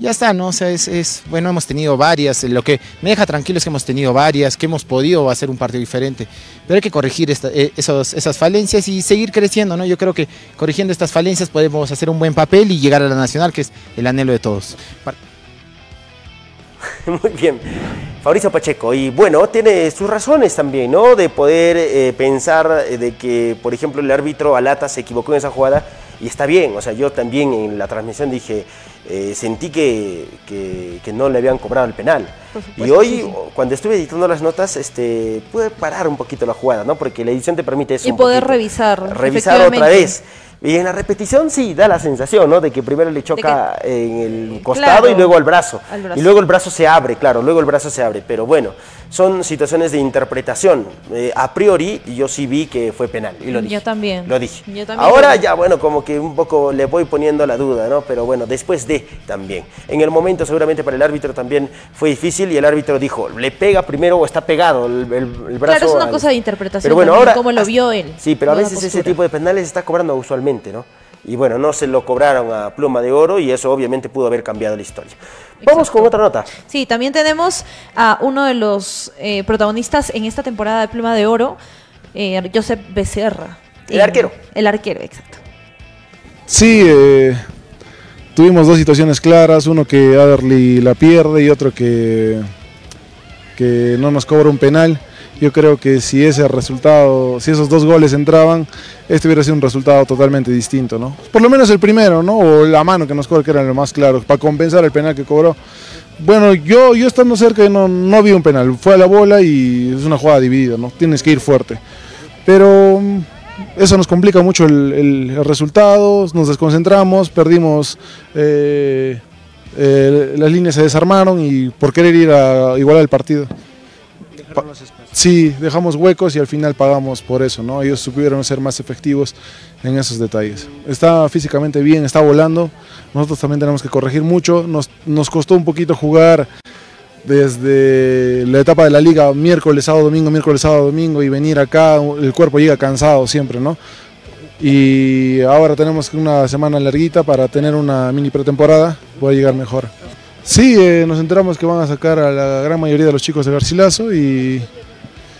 ya está, ¿no? O sea, es, bueno, hemos tenido varias, lo que me deja tranquilo es que hemos tenido varias, que hemos podido hacer un partido diferente, pero hay que corregir eh, esas falencias y seguir creciendo, ¿no? Yo creo que corrigiendo estas falencias podemos hacer un buen papel y llegar a la nacional, que es el anhelo de todos. Muy bien. Fabricio Pacheco, y bueno, tiene sus razones también, ¿no? De poder eh, pensar eh, de que, por ejemplo, el árbitro Alata se equivocó en esa jugada y está bien. O sea, yo también en la transmisión dije, eh, sentí que, que- que no le habían cobrado el penal. Y hoy, sí, sí. cuando estuve editando las notas, este, pude parar un poquito la jugada, ¿no? Porque la edición te permite eso. Y un poquito. poquito. revisar. Revisar otra vez. Y en la repetición sí da la sensación, ¿no? De que primero le choca en el costado Claro, y luego al brazo. al brazo. Y luego el brazo se abre, claro, luego el brazo se abre. Pero bueno, son situaciones de interpretación. Eh, a priori, yo sí vi que fue penal. Y lo dije. Yo también. Lo dije. Yo también Ahora ya, bueno, como que un poco le voy poniendo la duda, ¿no? Pero bueno, después de también. En el momento seguramente para el árbitro también fue difícil y el árbitro dijo, le pega primero o está pegado el, el- el brazo. Claro, es una al- cosa de interpretación Pero bueno, también, ahora... cómo lo vio él. Sí, pero a veces ese tipo de penales está cobrando usualmente, ¿no? Y bueno, no se lo cobraron a pluma de oro y eso obviamente pudo haber cambiado la historia. Vamos con otra nota. Sí, también tenemos a uno de los eh, protagonistas en esta temporada de Pluma de Oro, eh, Josep Becerra. El Eh, arquero. El arquero, exacto. Sí, eh, tuvimos dos situaciones claras, uno que Adderley la pierde y otro que, que no nos cobra un penal. Yo creo que si ese resultado, si esos dos goles entraban, este hubiera sido un resultado totalmente distinto, ¿no? Por lo menos el primero, ¿no? O la mano que nos cobró, que era lo más claro, para compensar el penal que cobró. Bueno, yo, yo estando cerca no, no vi un penal, fue a la bola y es una jugada dividida, ¿no? Tienes que ir fuerte. Pero mm, eso nos complica mucho el, el- resultado, nos desconcentramos, perdimos, eh, eh, las líneas se desarmaron y por querer ir a igualar el partido. Pa- Sí, dejamos huecos y al final pagamos por eso, ¿no? Ellos supieron ser más efectivos en esos detalles. Está físicamente bien, está volando. Nosotros también tenemos que corregir mucho. Nos, costó un poquito jugar desde la etapa de la liga, miércoles, sábado, domingo, miércoles, sábado, domingo, y venir acá, el cuerpo llega cansado siempre, ¿no? Y ahora tenemos una semana larguita para tener una mini pretemporada, voy a llegar mejor. Sí, eh, nos enteramos que van a sacar a la gran mayoría de los chicos de Garcilaso y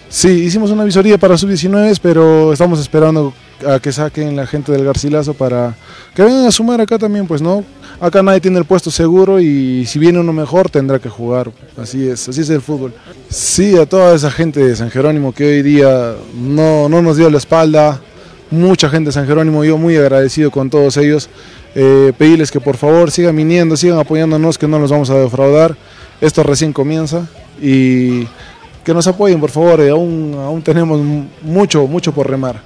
sí, hicimos una visoría para sub-19, pero estamos esperando a que saquen la gente del Garcilaso para que vengan a sumar acá también, pues no. Acá nadie tiene el puesto seguro y si viene uno mejor tendrá que jugar. Así es, así es el fútbol. Sí, a toda esa gente de San Jerónimo que hoy día no, no nos dio la espalda, mucha gente de San Jerónimo, yo muy agradecido con todos ellos. Eh, pedirles que por favor sigan viniendo, sigan apoyándonos, que no los vamos a defraudar. Esto recién comienza y que nos apoyen, por favor. eh, aún, aún tenemos mucho, mucho por remar.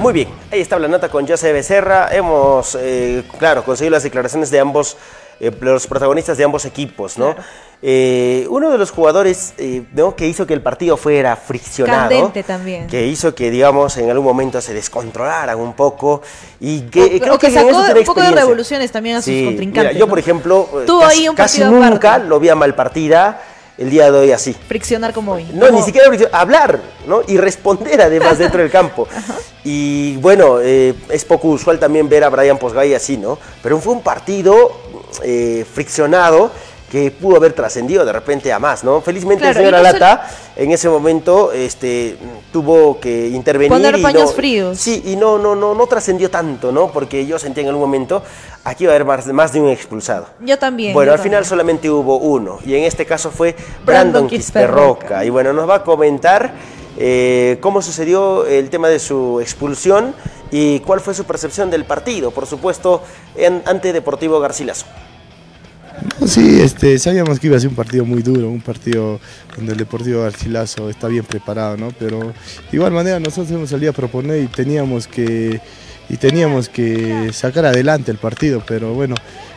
Muy bien, ahí está la nota con José Becerra. Hemos, eh, claro, conseguido las declaraciones de ambos, eh, los protagonistas de ambos equipos, ¿no? Eh, uno de los jugadores eh, ¿no? que hizo que el partido fuera friccionado, Candente también. que hizo que, digamos, en algún momento se descontrolaran un poco y que O- creo o que sacó un poco de revoluciones también a sus Sí, contrincantes, mira, yo, ¿no? por ejemplo, Tuvo casi, ahí un casi nunca aparte. lo vi a mal partida. El día de hoy así. Friccionar como hoy. No, ni siquiera fricción, hablar, ¿no? Y responder además dentro del campo. Y bueno, eh, es poco usual también ver a Brian Posgay así, ¿no? Pero fue un partido eh, friccionado que pudo haber trascendido de repente a más, ¿no? Felizmente Claro, el señor y no Alata en ese momento este, tuvo que intervenir. Poner y paños no- fríos. Sí, y no, no, no, no trascendió tanto, ¿no? Porque yo sentía en algún momento aquí iba a haber más, más de un expulsado. Yo también. Bueno, yo al final solamente hubo uno, y en este caso fue Brandon Brandon. Quisperroca. Y bueno, nos va a comentar eh, cómo sucedió el tema de su expulsión y cuál fue su percepción del partido, por supuesto, en, ante Deportivo Garcilaso. Sí, este, sabíamos que iba a ser un partido muy duro, un partido donde el Deportivo Garcilaso está bien preparado, ¿no? Pero de igual manera nosotros hemos salido a proponer y teníamos que y teníamos que sacar adelante el partido, pero bueno,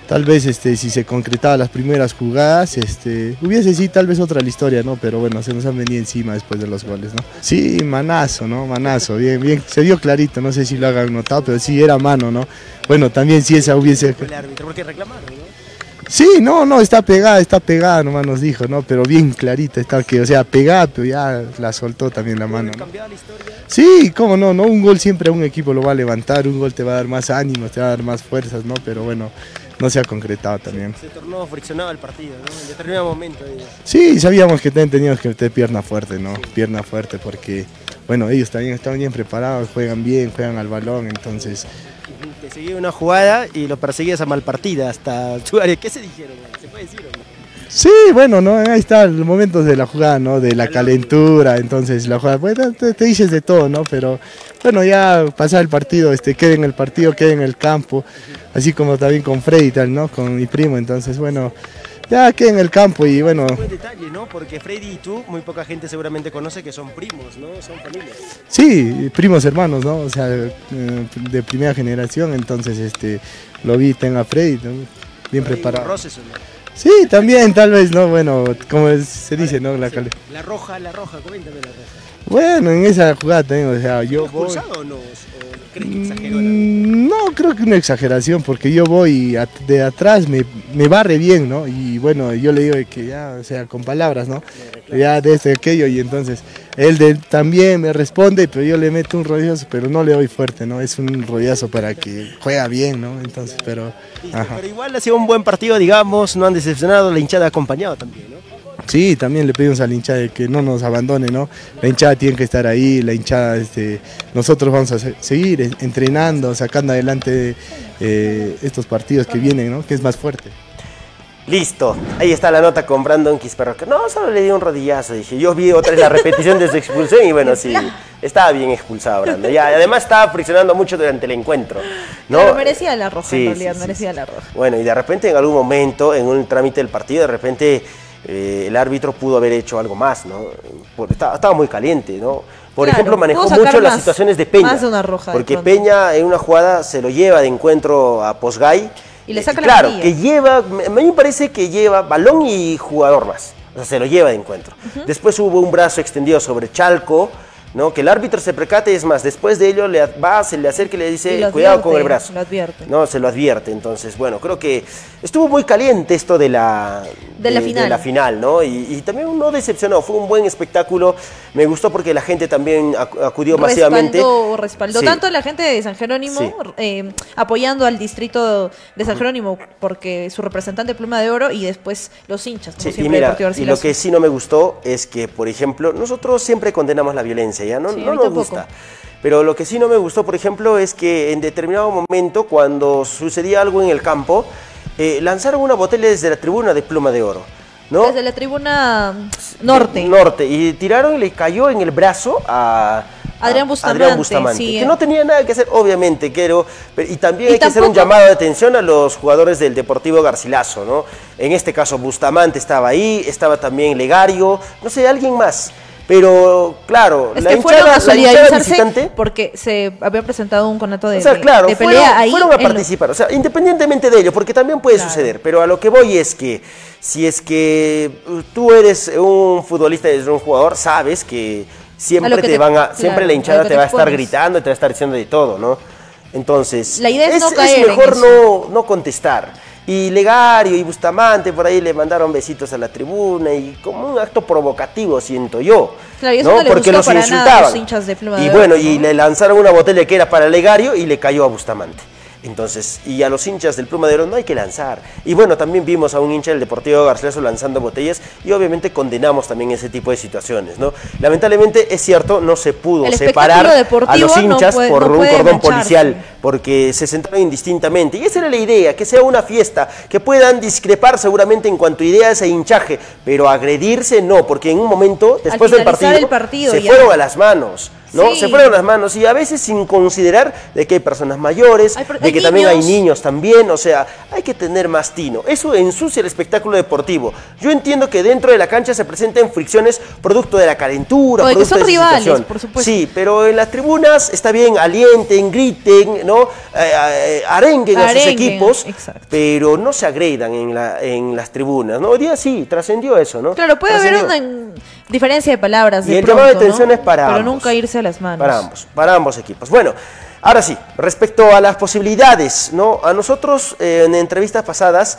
tal vez este, si se concretaban las primeras jugadas, este, hubiese sí tal vez otra la historia, ¿no? Pero bueno, se nos han venido encima después de los goles, ¿no? Sí, manazo, ¿no? Manazo, bien, bien, se vio clarito, no sé si lo hagan notado, pero sí era mano, ¿no? Bueno, también si esa hubiese... El árbitro, porque reclamaron, ¿no? Sí, no, no, está pegada, está pegada, nomás nos dijo, ¿no? Pero bien clarita está, que, o sea, pegada, pero ya la soltó también la mano. ¿no? Sí, cómo no, no, un gol siempre a un equipo lo va a levantar, un gol te va a dar más ánimos, te va a dar más fuerzas, ¿no? Pero bueno, no se ha concretado también. Se tornó friccionado el partido, ¿no? En determinado momento. Sí, sabíamos que teníamos que meter pierna fuerte, ¿no? Pierna fuerte porque, bueno, ellos también están bien preparados, juegan bien, juegan al balón, entonces... Te seguía una jugada y lo perseguías a mal partida hasta tu área. ¿Qué se dijeron? ¿Se puede decir o no? Sí, bueno, ¿no? Ahí están los momentos de la jugada, ¿no? De la calentura, entonces la jugada, bueno, te, te dices de todo, ¿no? Pero bueno, ya pasar el partido, este, quede en el partido, quede en el campo, así como también con Freddy y tal, ¿no? Con mi primo, entonces bueno, ya quede en el campo y bueno, Buen detalle, ¿no? Porque Freddy y tú, muy poca gente seguramente conoce que son primos, ¿no? Son familias. sí, primos hermanos, ¿no? O sea, eh, de primera generación, entonces este, lo vi, tenga Freddy, ¿no? bien ahí, preparado. roces, ¿o no? Sí, también, tal vez, ¿no? Bueno, como se dice, ¿no? La La roja, la roja, coméntame la roja. Bueno, en esa jugada también, o sea, yo voy... ¿Expulsado o no? ¿O crees que exageró? Mm, No, creo que una exageración, porque yo voy at- de atrás, me, me barre bien, ¿no? Y bueno, yo le digo que ya, o sea, con palabras, ¿no? Ya de este, aquello, y entonces él de- también me responde, pero yo le meto un rodillazo, pero no le doy fuerte, ¿no? Es un rodillazo para que juega bien, ¿no? Entonces, pero... Ajá. Pero igual ha sido un buen partido, digamos, no han decepcionado, la hinchada ha acompañado también, ¿no? Sí, también le pedimos a la hinchada de que no nos abandone, ¿no? La hinchada tiene que estar ahí, la hinchada, este, nosotros vamos a se- seguir en- entrenando, sacando adelante eh, estos partidos que vienen, ¿no? Que es más fuerte. Listo, ahí está la nota con Brandon Quisperro. que No, solo le di un rodillazo, dije. Yo vi otra vez la repetición de su expulsión y bueno, sí, estaba bien expulsado Brandon. Ya, además estaba friccionando mucho durante el encuentro. ¿no? Pero merecía la roja, Sí, en realidad, sí, sí, merecía la roja. Bueno, y de repente en algún momento, en un trámite del partido, de repente eh, el árbitro pudo haber hecho algo más, ¿no? Porque estaba, estaba muy caliente, ¿no? Por Claro, ejemplo, manejó mucho las situaciones de Peña. más de una roja Porque. Peña en una jugada se lo lleva de encuentro a Posgay. Y le saca la Claro, que lleva, a mí me parece que lleva balón y jugador más. O sea, se lo lleva de encuentro. Después hubo un brazo extendido sobre Chalco, ¿no? Que el árbitro se percate, es más, después de ello le va, se le acerca y le Y dice, cuidado con el brazo. Lo advierte. No, se lo advierte. Entonces, bueno, creo que estuvo muy caliente esto de la, De la final. la final, ¿no? Y, y también no decepcionó, fue un buen espectáculo. Me gustó porque la gente también acu- acudió masivamente. Respaldó, respaldó Sí. tanto la gente de San Jerónimo Sí. eh, apoyando al distrito de San Jerónimo porque su representante Pluma de Oro y después los hinchas, como Sí, y siempre mira, y lo que sí no me gustó es que, por ejemplo, nosotros siempre condenamos la violencia, ¿ya? No, Sí, no nos gusta. Pero lo que sí no me gustó, por ejemplo, es que en determinado momento, cuando sucedía algo en el campo, eh, lanzaron una botella desde la tribuna de pluma de oro. ¿no? Desde la tribuna norte. Norte. Y tiraron y le cayó en el brazo a. Adrián Bustamante, Adrián Bustamante, sí, que no tenía nada que hacer, obviamente, pero, pero- y también Y hay que hacer un llamado de atención a los jugadores del Deportivo Garcilaso, ¿no? En este caso Bustamante estaba ahí, estaba también Legario, no sé, alguien más. Pero claro, Es la que fueron hinchada, la hinchada visitante porque se había presentado un conato de, o sea, claro, de fueron, pelea ahí. fueron a lo- participar. O sea, independientemente de ello, porque también puede suceder. Pero a lo que voy es que si es que uh, tú eres un futbolista, eres un jugador, sabes que siempre te, te- van a, claro, siempre la hinchada te te va a estar gritando y te va a estar diciendo de todo, ¿no? Entonces, La idea es no es caer mejor no, no contestar. Y Legario y Bustamante por ahí le mandaron besitos a la tribuna y como un acto provocativo, siento yo. Claro, ¿no? Porque los insultaban. los hinchas de Pluma y bueno, y le lanzaron una botella que era para Legario y le cayó a Bustamante. Entonces, y a los hinchas del Pluma de Oro no hay que lanzar. Y bueno, también vimos a un hincha del Deportivo Garcilaso lanzando botellas y obviamente condenamos también ese tipo de situaciones, ¿no? Lamentablemente es cierto, no se pudo El separar a los no hinchas puede- por no un cordón mancharse. policial porque se centraron indistintamente. Y esa era la idea, que sea una fiesta, que puedan discrepar seguramente en cuanto a ideas e hinchaje, pero agredirse no, porque en un momento, después del partido, se ya. fueron a las manos. ¿No? Sí. Se fueron las manos y a veces sin considerar de que hay personas mayores, Hay de hay que también hay niños. también, o sea, hay que tener más tino. Eso ensucia el espectáculo deportivo. Yo entiendo que dentro de la cancha se presenten fricciones producto de la calentura, O de que producto son esa rivales, situación. por supuesto. Sí, pero en las tribunas está bien, alienten, griten, ¿no? Eh, eh, arenguen a sus equipos, exacto. pero no se agredan en, la, en las tribunas, ¿no? Hoy día sí, trascendió eso, ¿no? Claro, puede haber una diferencia de palabras. Y el llamado de atención es para Pero ambos. nunca irse a las manos. Para ambos, para ambos equipos. Bueno, ahora sí, respecto a las posibilidades, ¿no? A nosotros eh, en entrevistas pasadas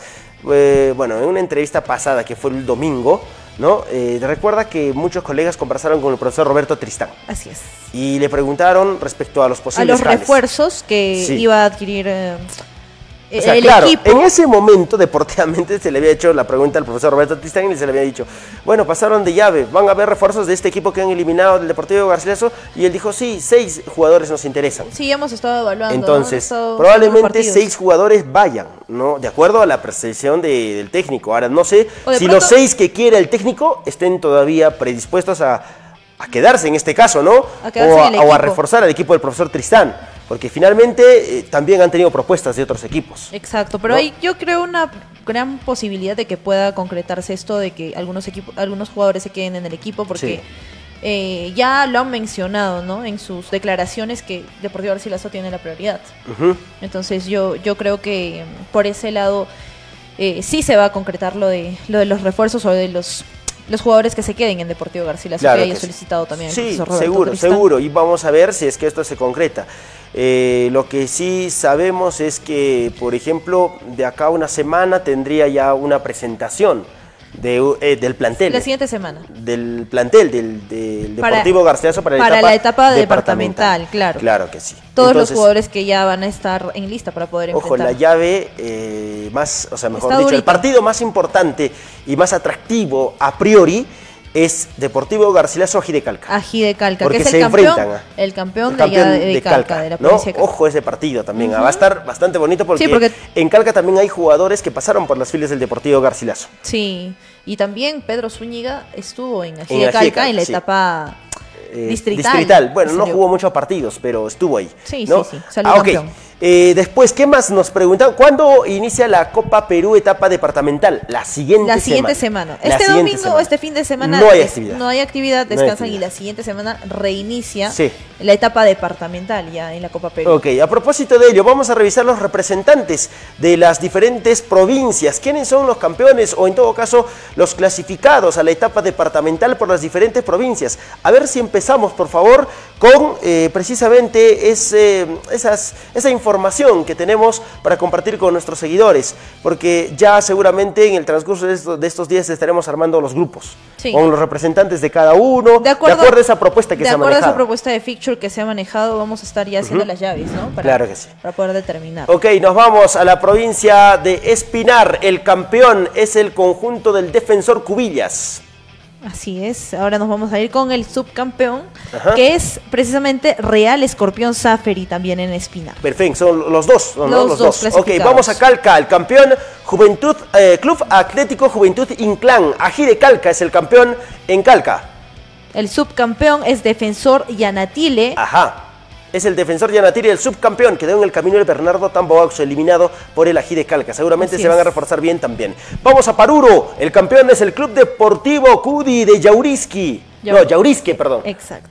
eh, bueno, en una entrevista pasada que fue el domingo, ¿no? Eh, recuerda que muchos colegas conversaron con el profesor Roberto Tristán Así es. y le preguntaron respecto a los A posibles los jales. refuerzos que Sí. iba a adquirir eh, O sea, el claro, equipo. en ese momento deportivamente se le había hecho la pregunta al profesor Roberto Tristán y se le había dicho, bueno, pasaron de llave, van a haber refuerzos de este equipo que han eliminado del Deportivo Garcilaso y él dijo, sí, seis jugadores nos interesan. Sí, hemos estado evaluando. Entonces, estado probablemente seis jugadores vayan, ¿no? De acuerdo a la percepción de- del técnico. Ahora, no sé si pronto- los seis que quiere el técnico estén todavía predispuestos a, a quedarse en este caso, ¿no? A o, el o a reforzar al equipo del profesor Tristán. Porque finalmente eh, también han tenido propuestas de otros equipos. Exacto, pero ¿no? hay, yo creo una gran posibilidad de que pueda concretarse esto de que algunos equipos, algunos jugadores se queden en el equipo porque eh, ya lo han mencionado, ¿no? En sus declaraciones que Deportivo Garcilaso tiene la prioridad. Entonces yo, yo creo que mm, por ese lado eh, sí se va a concretar lo de, lo de los refuerzos o de los, los jugadores que se queden en Deportivo Garcilaso Claro que haya sí. solicitado también el Sí, seguro, Tristán. seguro. Y vamos a ver si es que esto se concreta. Eh, lo que sí sabemos es que, por ejemplo, de acá a una semana tendría ya una presentación de, eh, del plantel. La siguiente semana. Del plantel del, del Para- Deportivo Garcilaso para, para la la etapa, etapa departamental, claro. Claro que sí. Todos Entonces, los jugadores que ya van a estar en lista para poder Ojo, enfrentar. la llave eh, más, o sea, mejor Está dicho, el partido más importante y más atractivo a priori es Deportivo Garcilaso Ají de Calca. Ají de Calca, Porque que es se el campeón, enfrentan a- el campeón, El de, campeón de, de Calca, Calca, de la ¿no? Ojo ese partido también, ah, va a estar bastante bonito porque, Sí, porque- en Calca también hay jugadores que pasaron por las filas del Deportivo Garcilaso. Sí, y también Pedro Zúñiga estuvo en Ají En de Ají de Calca en la sí. etapa Eh, distrital. Bueno, no jugó muchos partidos, pero estuvo ahí. Sí, ¿no? sí, sí, salió Ah, ok. campeón. Eh, después, ¿qué más nos preguntan? ¿Cuándo inicia la Copa Perú etapa departamental? La siguiente La siguiente semana. semana. Este siguiente domingo semana. o este fin de semana No hay actividad. no hay actividad, No hay descansan actividad. y la siguiente semana reinicia Sí. la etapa departamental ya en la Copa Perú. Ok, a propósito de ello, vamos a revisar los representantes de las diferentes provincias. ¿Quiénes son los campeones o en todo caso los clasificados a la etapa departamental por las diferentes provincias? A ver si empezamos, por favor, con eh, precisamente ese, esas, esa información que tenemos para compartir con nuestros seguidores, porque ya seguramente en el transcurso de estos, de estos días estaremos armando los grupos Sí. con los representantes de cada uno, de acuerdo, a esa propuesta que de se ha acuerdo a manejado. esa propuesta de fixture que se ha manejado, vamos a estar ya haciendo Ujú. las llaves, ¿no? Para, Claro que sí. Para poder determinar. Ok, nos vamos a la provincia de Espinar. El campeón es el conjunto del defensor Cubillas. Así es, ahora nos vamos a ir con el subcampeón, Ajá. que es precisamente Real Escorpión Zaferi también en Espina. Perfecto, son los dos. ¿no? Los Los, dos dos. Ok, vamos a Calca. El campeón Juventud, eh, Club Atlético Juventud Inclán. Ají de Calca es el campeón en Calca. El subcampeón es Defensor Yanatile. Ajá. Es el defensor Yanatiri, el subcampeón, quedó en el camino de Bernardo Tamboaxo, eliminado por el Ají de Calca. Seguramente Así se van a reforzar bien también. Vamos a Paruro. El campeón es el Club Deportivo Cudi de Yauriski. No, Yau- Yauriski, perdón. Exacto.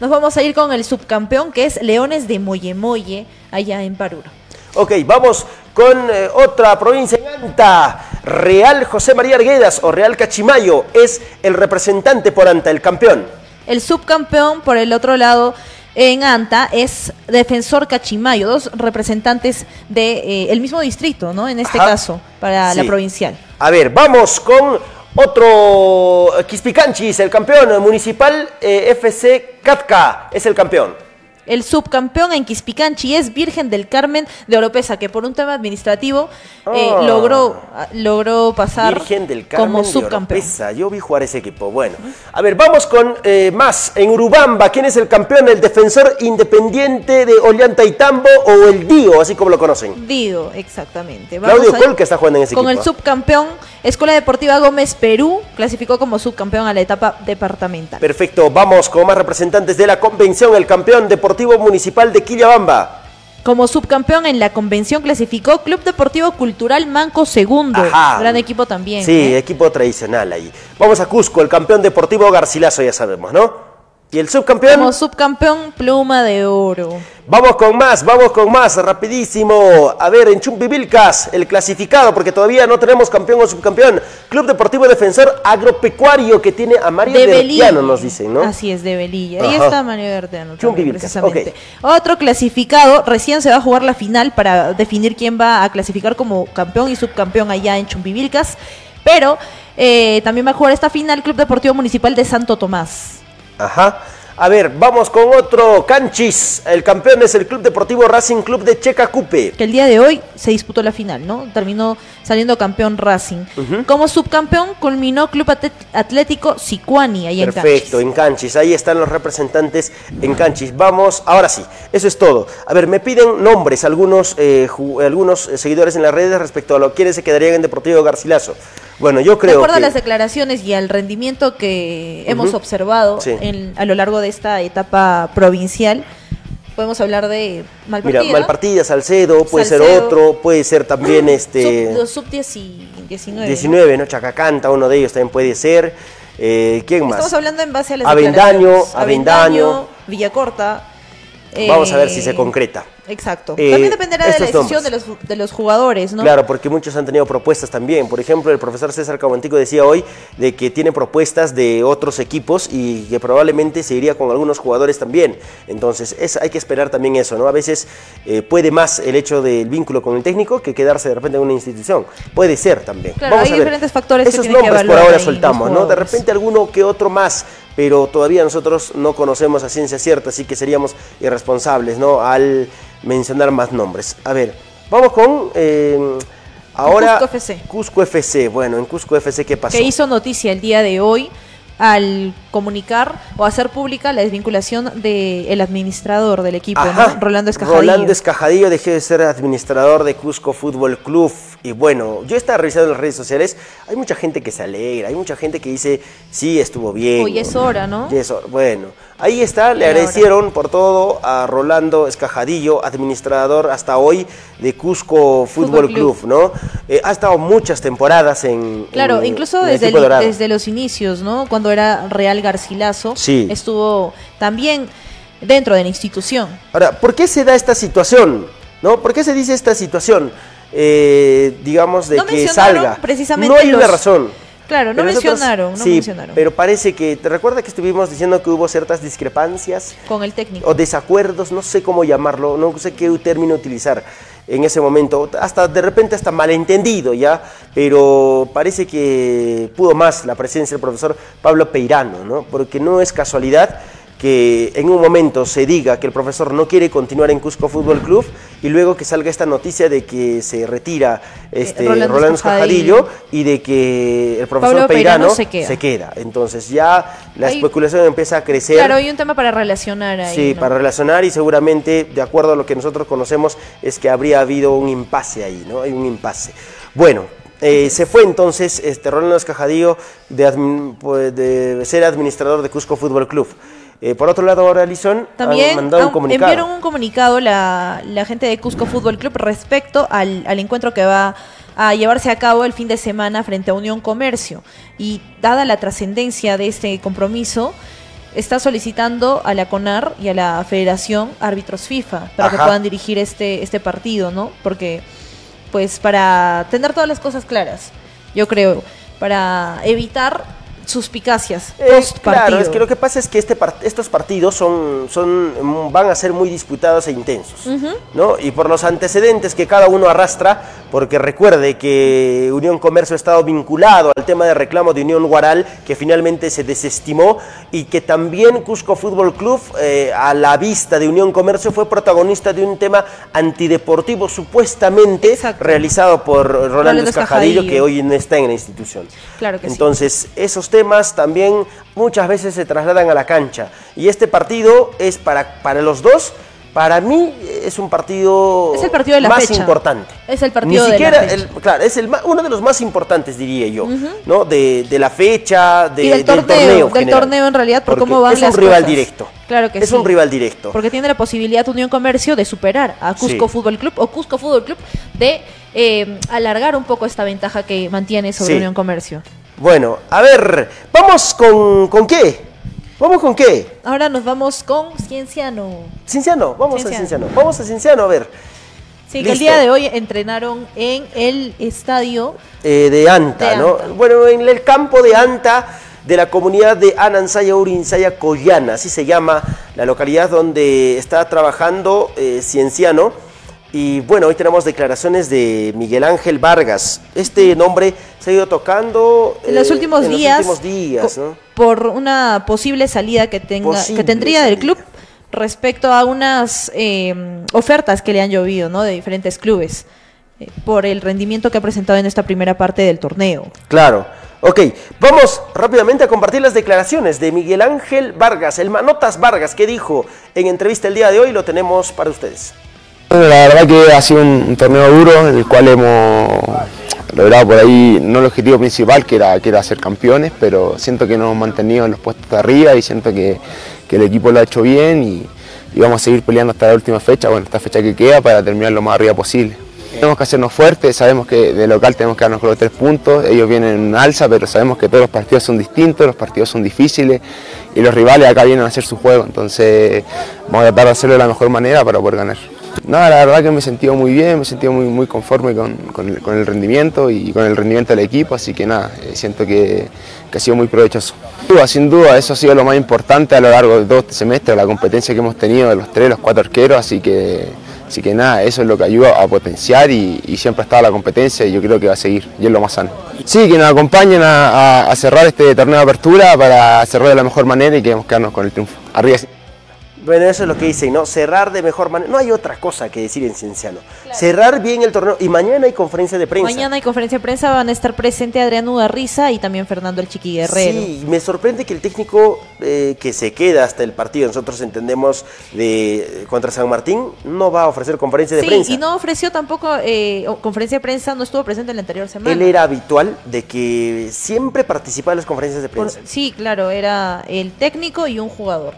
Nos vamos a ir con el subcampeón, que es Leones de Moyemoye, allá en Paruro. Ok, vamos con eh, otra provincia en Anta. Real José María Arguedas o Real Cachimayo es el representante por Anta, el campeón. El subcampeón, por el otro lado, en Anta, es Defensor Cachimayo, dos representantes del mismo distrito, ¿no? En este Ajá. caso, para la provincial. A ver, vamos con otro eh, Quispicanchis, el campeón municipal eh, FC Catka es el campeón. El subcampeón en Quispicanchi es Virgen del Carmen de Oropesa, que por un tema administrativo eh, Ah. logró, logró pasar Virgen del Carmen como de subcampeón. Oropesa. Yo vi jugar ese equipo. Bueno, a ver, vamos con eh, más. En Urubamba, ¿quién es el campeón? ¿El defensor independiente de Ollantaytambo o el Dio, así como lo conocen? Digo, exactamente. Claudio Col, que está jugando en ese Con el equipo. subcampeón, Escuela Deportiva Gómez Perú clasificó como subcampeón a la etapa departamental. Perfecto, vamos con más representantes de la convención. El campeón deportivo municipal de Quillabamba. Como subcampeón en la convención clasificó Club Deportivo Cultural Manco Segundo. Ajá. Gran equipo también. Sí, ¿eh? equipo tradicional ahí. Vamos a Cusco, el campeón deportivo Garcilaso, ya sabemos, ¿no? ¿Y el subcampeón? Como subcampeón, pluma de oro. Vamos con más, vamos con más, rapidísimo. A ver, en Chumpivilcas, el clasificado, porque todavía no tenemos campeón o subcampeón. Club Deportivo Defensor Agropecuario, que tiene a Mario De Bertiano, nos dicen, ¿no? Así es, de Belilla. Ahí está Mario también, Chumpivilcas, precisamente. Otro clasificado, recién se va a jugar la final para definir quién va a clasificar como campeón y subcampeón allá en Chumbivilcas. Pero eh, también va a jugar esta final Club Deportivo Municipal de Santo Tomás. Ajá. A ver, vamos con otro canchis. El campeón es el Club Deportivo Racing Club de Checacupe. Que el día de hoy se disputó la final, ¿no? Terminó saliendo campeón Racing. Como subcampeón culminó Club Atlético Sicuani, ahí en Canchis. Perfecto, en Canchis. Ahí están los representantes en Canchis. Vamos, ahora sí, eso es todo. A ver, me piden nombres algunos, eh, algunos eh, seguidores en las redes respecto a lo quiénes se quedarían en Deportivo Garcilaso. Bueno, yo De creo acuerdo que... a las declaraciones y al rendimiento que hemos observado Sí. en- a lo largo de esta etapa provincial, podemos hablar de Malpartida. Mira, Malpartida, Salcedo, puede ser otro, puede ser también este... Sub, los sub 10 y 19. 19, ¿no? Chacacanta, uno de ellos también puede ser. Eh, ¿Quién más? Estamos hablando en base a las Avendaño. Avendaño. Villacorta. Vamos a ver eh, si se concreta. Exacto. Eh, También dependerá de la decisión nombres. de los, de los jugadores, ¿no? Claro, porque muchos han tenido propuestas también. Por ejemplo, el profesor César Cabantico decía hoy de que tiene propuestas de otros equipos y que probablemente se iría con algunos jugadores también. Entonces, es, hay que esperar también eso, ¿no? A veces eh, puede más el hecho del vínculo con el técnico que quedarse de repente en una institución. Puede ser también. Claro, hay a ver. diferentes factores que Esos que nombres por ahora soltamos, ¿no? De repente alguno que otro más, pero todavía nosotros no conocemos a ciencia cierta, así que seríamos irresponsables, ¿no? Al mencionar más nombres. A ver, vamos con eh, ahora Cusco FC. Cusco FC. Bueno, en Cusco FC qué pasó? que hizo noticia el día de hoy al comunicar o hacer pública la desvinculación del administrador del equipo, ¿no? Rolando Escajadillo. Rolando Escajadillo dejó de ser administrador de Cusco Fútbol Club. Y bueno, yo estaba revisando las redes sociales, hay mucha gente que se alegra, hay mucha gente que dice, sí, estuvo bien. Hoy es hora, ¿no? Y eso, bueno, ahí está, le agradecieron por todo a Rolando Escajadillo, administrador hasta hoy de Cusco Fútbol, Fútbol Club, Club. ¿no? Eh, ha estado muchas temporadas en. Claro, en- incluso en desde, el- desde los inicios, ¿no? Cuando era Real Garcilaso, Sí. estuvo también dentro de la institución. Ahora, ¿por qué se da esta situación? ¿No? ¿Por qué se dice esta situación? Eh, digamos, de No que salga. precisamente no hay una razón. Claro, no nosotros- mencionaron, no sí, mencionaron. Pero parece que. ¿Te recuerdas que estuvimos diciendo que hubo ciertas discrepancias? Con el técnico. o desacuerdos, no sé cómo llamarlo, no sé qué término utilizar en ese momento, hasta de repente hasta malentendido ya, pero parece que pudo más la presencia del profesor Pablo Peirano, ¿no? Porque no es casualidad que en un momento se diga que el profesor no quiere continuar en Cusco Fútbol Club y luego que salga esta noticia de que se retira este Rolando Rolando, Escajadillo. Y de que el profesor Pablo Peirano se queda. se queda. Entonces ya la especulación empieza a crecer. Claro, hay un tema para relacionar ahí. Sí, ¿no? para relacionar y seguramente, de acuerdo a lo que nosotros conocemos, es que habría habido un impasse ahí, ¿no? Hay un impasse. Bueno, eh, se fue entonces este Rolando Escajadillo de, pues, de ser administrador de Cusco Fútbol Club. Eh, por otro lado, ahora Alison También han mandado un comunicado. enviaron un comunicado la, la gente de Cusco Fútbol Club respecto al, al encuentro que va a llevarse a cabo el fin de semana frente a Unión Comercio. Y dada la trascendencia de este compromiso, está solicitando a la CONAR y a la Federación árbitros FIFA para que puedan dirigir este, este partido, ¿no? Porque, pues, para tener todas las cosas claras, yo creo, para evitar suspicacias Eh, post partido. claro, es que lo que pasa es que este estos partidos son, son, van a ser muy disputados e intensos. ¿no? Y por los antecedentes que cada uno arrastra, porque recuerde que Unión Comercio ha estado vinculado al tema de reclamo de Unión Guaral, que finalmente se desestimó, y que también Cusco Fútbol Club, eh, a la vista de Unión Comercio, fue protagonista de un tema antideportivo supuestamente realizado por Rolando, Rolando Escajadillo, que hoy no está en la institución. Claro que sí. Entonces, esos temas también muchas veces se trasladan a la cancha. Y este partido es para, para los dos, para mí es un partido, Es el partido de la más fecha. importante. Es el partido Ni de siquiera, la fecha. el- claro, es el uno de los más importantes, diría yo. ¿no? De, de la fecha, de- y del, torneo, del general. torneo en realidad por Porque cómo van es las un rival cosas. directo. Claro que es sí. un rival directo. Porque tiene la posibilidad Unión Comercio de superar a Cusco Sí. Fútbol Club o Cusco Fútbol Club de eh, alargar un poco esta ventaja que mantiene sobre Sí. Unión Comercio. Bueno, a ver, vamos con, ¿con qué? ¿Vamos con qué? Ahora nos vamos con Cienciano. Cienciano, vamos Cienciano. a Cienciano. Vamos a Cienciano, a ver. Sí, que el día de hoy entrenaron en el estadio. Eh, de Anta, De ¿no? Bueno, en el campo de Anta de la comunidad de Anansaya Urinsaya Coyana, así se llama la localidad donde está trabajando eh, Cienciano. Y bueno, hoy tenemos declaraciones de Miguel Ángel Vargas. Este nombre se ha ido tocando En los últimos en días, Los últimos días, ¿no? por una posible salida que tenga Posible que tendría del club respecto a unas eh, ofertas que le han llovido no de diferentes clubes eh, por el rendimiento que ha presentado en esta primera parte del torneo Claro. Ok, vamos rápidamente a compartir las declaraciones de Miguel Ángel Vargas, el Manotas Vargas, que dijo en entrevista el día de hoy, lo tenemos para ustedes. La verdad que ha sido un, torneo duro, en el cual hemos logrado por ahí, no el objetivo principal, que era, que era ser campeones, pero siento que nos hemos mantenido en los puestos de arriba y siento que, que el equipo lo ha hecho bien y, y vamos a seguir peleando hasta la última fecha, bueno, esta fecha que queda, para terminar lo más arriba posible. Tenemos que hacernos fuertes, sabemos que de local tenemos que darnos con los tres puntos, ellos vienen en alza, pero sabemos que todos los partidos son distintos, los partidos son difíciles y los rivales acá vienen a hacer su juego, entonces vamos a tratar de hacerlo de la mejor manera para poder ganar. No, la verdad que me he sentido muy bien, me he sentido muy, muy conforme con, con el, rendimiento y con el rendimiento del equipo, así que nada, eh, siento que, que ha sido muy provechoso. Sin duda, eso ha sido lo más importante a lo largo de todo este semestre, la competencia que hemos tenido de los tres, los cuatro arqueros, así que, así que nada, eso es lo que ayuda a potenciar y, siempre ha estado la competencia y yo creo que va a seguir y es lo más sano. Sí, que nos acompañen a cerrar este torneo de apertura para cerrar de la mejor manera y queremos quedarnos con el triunfo. Arriba. Bueno, eso es lo que dicen, ¿no? Cerrar de mejor manera. No hay otra cosa que decir en Cienciano. Cerrar bien el torneo. Y mañana hay conferencia de prensa. mañana hay conferencia de prensa van a estar presente Adrián Ugarriza y también Fernando el Chiqui Guerrero Sí, me sorprende que el técnico eh, que se queda hasta el partido, nosotros entendemos de contra San Martín, no va a ofrecer conferencia de Sí, prensa. y no ofreció tampoco eh, conferencia de prensa, no estuvo presente en la anterior semana. Él era habitual de que siempre participaba en las conferencias de Por- prensa. sí, claro, era el técnico y un jugador.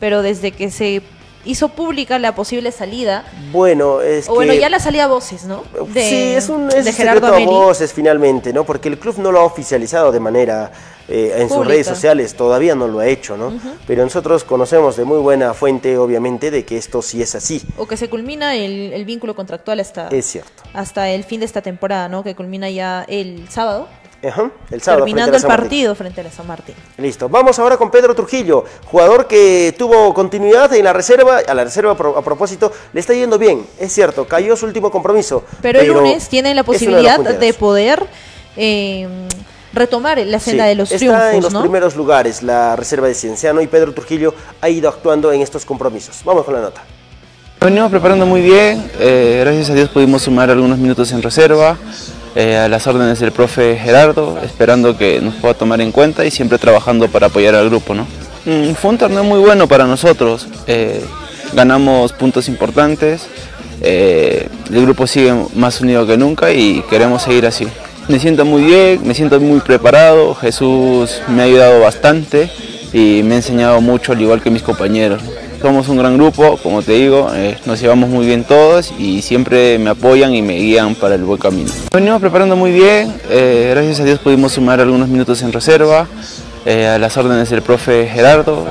Pero desde que se hizo pública la posible salida, Bueno, es o bueno, que... ya la salida a voces, ¿no? De, sí, es un, es de Gerardo secreto a voces finalmente, ¿no? Porque el club no lo ha oficializado de manera eh, en sus Pública. redes sociales, todavía no lo ha hecho, ¿no? Pero nosotros conocemos de muy buena fuente, obviamente, de que esto sí es así. O que se culmina el, el vínculo contractual hasta, Es cierto. hasta el fin de esta temporada, ¿no? Que culmina ya el sábado, Ajá, el sábado. terminando el partido frente a la San Martín. Listo. Vamos ahora con Pedro Trujillo, jugador que tuvo continuidad en la reserva. A la reserva, a pro- a propósito, le está yendo bien. Es cierto, cayó su último compromiso. Pero, el lunes es tienen la de posibilidad de poder eh, retomar la senda Sí, de los está triunfos, en los ¿no? primeros lugares la reserva de Cienciano y Pedro Trujillo ha ido actuando en estos compromisos. Vamos con la nota. Nos venimos preparando muy bien, eh, gracias a Dios pudimos sumar algunos minutos en reserva, eh, a las órdenes del profe Gerardo, esperando que nos pueda tomar en cuenta y siempre trabajando para apoyar al grupo. ¿no? Mm, fue un torneo muy bueno para nosotros, eh, ganamos puntos importantes, eh, el grupo sigue más unido que nunca y queremos seguir así. Me siento muy bien, me siento muy preparado, Jesús me ha ayudado bastante y me ha enseñado mucho al igual que mis compañeros. Somos un gran grupo, como te digo, eh, nos llevamos muy bien todos y siempre me apoyan y me guían para el buen camino. Nos venimos preparando muy bien, eh, gracias a Dios pudimos sumar algunos minutos en reserva, eh, a las órdenes del profe Gerardo.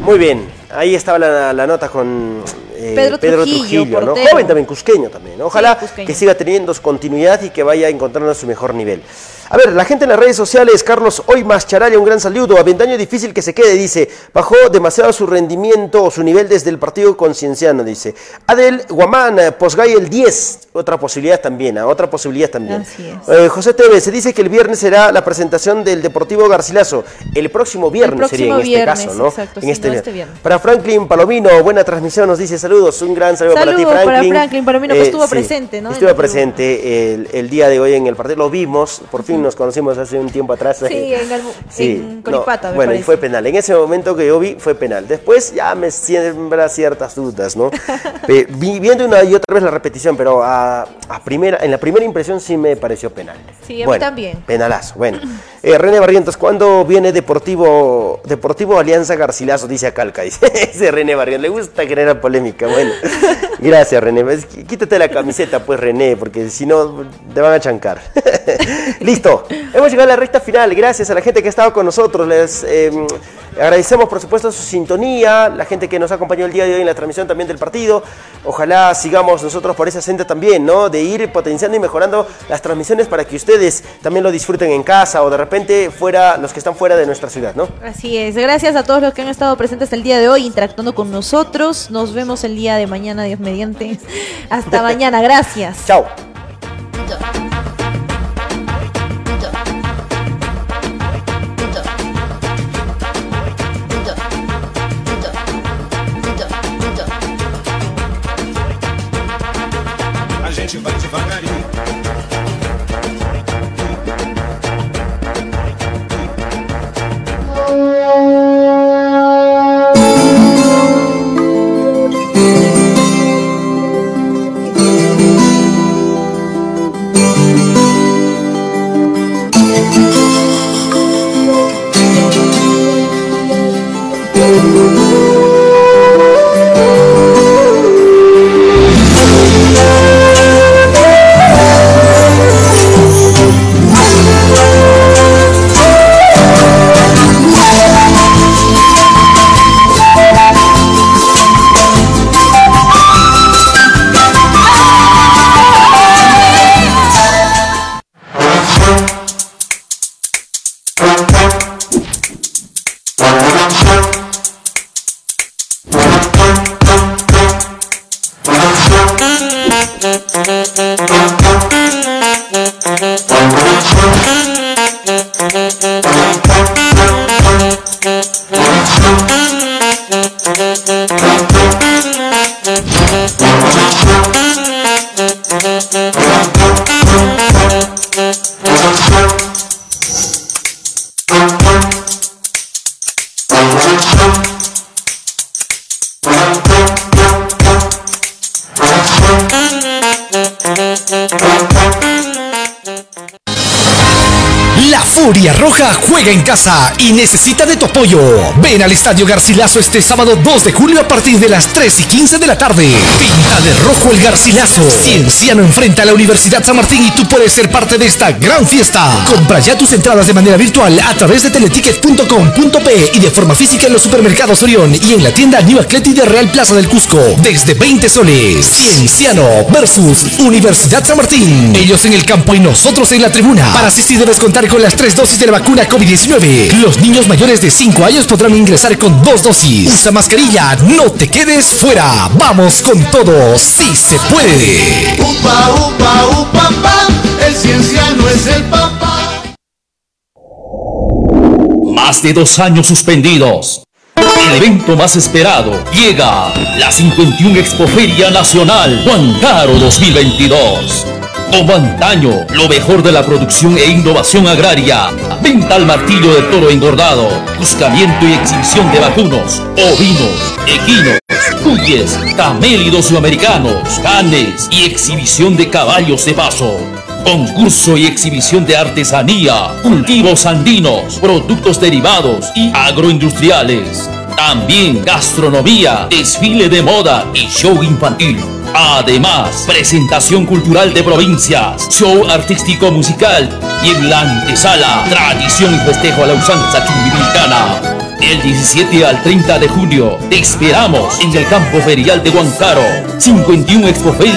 Muy bien, ahí estaba la, la nota con eh, Pedro Trujillo, ¿no? joven también, cusqueño también. ¿no? Ojalá Sí, cusqueño. que siga teniendo continuidad y que vaya encontrando su mejor nivel. A ver, la gente en las redes sociales, Carlos Hoy Charalia, un gran saludo. Avendaño difícil que se quede, dice. Bajó demasiado su rendimiento o su nivel desde el partido concienciano, dice. Adel Guamán, eh, Posgay el 10. Otra posibilidad también, ah, otra posibilidad también. Así es. Eh, José Tevez, se dice que el viernes será la presentación del Deportivo Garcilaso. El próximo viernes próximo sería en viernes, este caso, ¿no? exacto, en sí, este, no este viernes. Para Franklin Palomino, buena transmisión, nos dice saludos. Un gran saludo, para ti, Saludos para Franklin. Eh, Franklin Palomino, que estuvo presente, ¿no? Estuvo presente el, el día de hoy en el partido. Lo vimos, por fin nos conocimos hace un tiempo atrás. Sí, en, Galbu- Sí, en no, Colipata, me bueno, y fue penal. En ese momento que yo vi, fue penal. Después ya me siembra ciertas dudas, ¿no? Pe- vi- viendo una y otra vez la repetición, pero a, a primera, en la primera impresión sí me pareció penal. Sí, a mí también. Penalazo, bueno. Eh, René Barrientos, ¿cuándo viene Deportivo Deportivo Alianza Garcilaso? Dice a Calca, dice, dice René Barrientos. Le gusta generar polémica, bueno. Gracias, René. Es- Quítate la camiseta, pues, René, porque si no te van a chancar. Listo. Hemos llegado a la recta final. Gracias a la gente que ha estado con nosotros. Les eh, agradecemos, por supuesto, su sintonía. La gente que nos acompañó el día de hoy en la transmisión también del partido. Ojalá sigamos nosotros por esa senda también, ¿no? De ir potenciando y mejorando las transmisiones para que ustedes también lo disfruten en casa o de repente fuera, los que están fuera de nuestra ciudad, ¿no? Así es. Gracias a todos los que han estado presentes el día de hoy, interactuando con nosotros. Nos vemos el día de mañana, Dios mediante. Hasta mañana. Gracias. Chao. En casa y necesita de tu apoyo. Ven al Estadio Garcilaso este sábado 2 de julio a partir de las 3 y 15 de la tarde. Pinta de rojo el Garcilaso. Cienciano enfrenta a la Universidad San Martín y tú puedes ser parte de esta gran fiesta. Compra ya tus entradas de manera virtual a través de teleticket.com.p y de forma física en los supermercados Orión y en la tienda New Atleti de Real Plaza del Cusco. Desde 20 soles. Cienciano versus Universidad San Martín. Ellos en el campo y nosotros en la tribuna. Para asistir debes contar con las tres dosis de la vacuna COVID-19. Los niños mayores de 5 años podrán ingresar con dos dosis. Usa mascarilla, no te quedes fuera. Vamos con todo, sí se puede. Upa, upa, upa, pa, el cienciano es el papá. Más de dos años suspendidos. El evento más esperado llega, la 51 Expoferia Nacional Juan Caro 2022. Antaño, lo mejor de la producción e innovación agraria. Venta al martillo de toro engordado, buscamiento y exhibición de vacunos, ovinos, equinos, cuyes, camélidos sudamericanos, canes y exhibición de caballos de paso. Concurso y exhibición de artesanía, cultivos andinos, productos derivados y agroindustriales. También gastronomía, desfile de moda y show infantil. Además, presentación cultural de provincias, show artístico musical y en la antesala, tradición y festejo a la usanza chumbivilcana. Del 17 al 30 de junio, te esperamos en el campo ferial de Huancaro. 51 Expoferia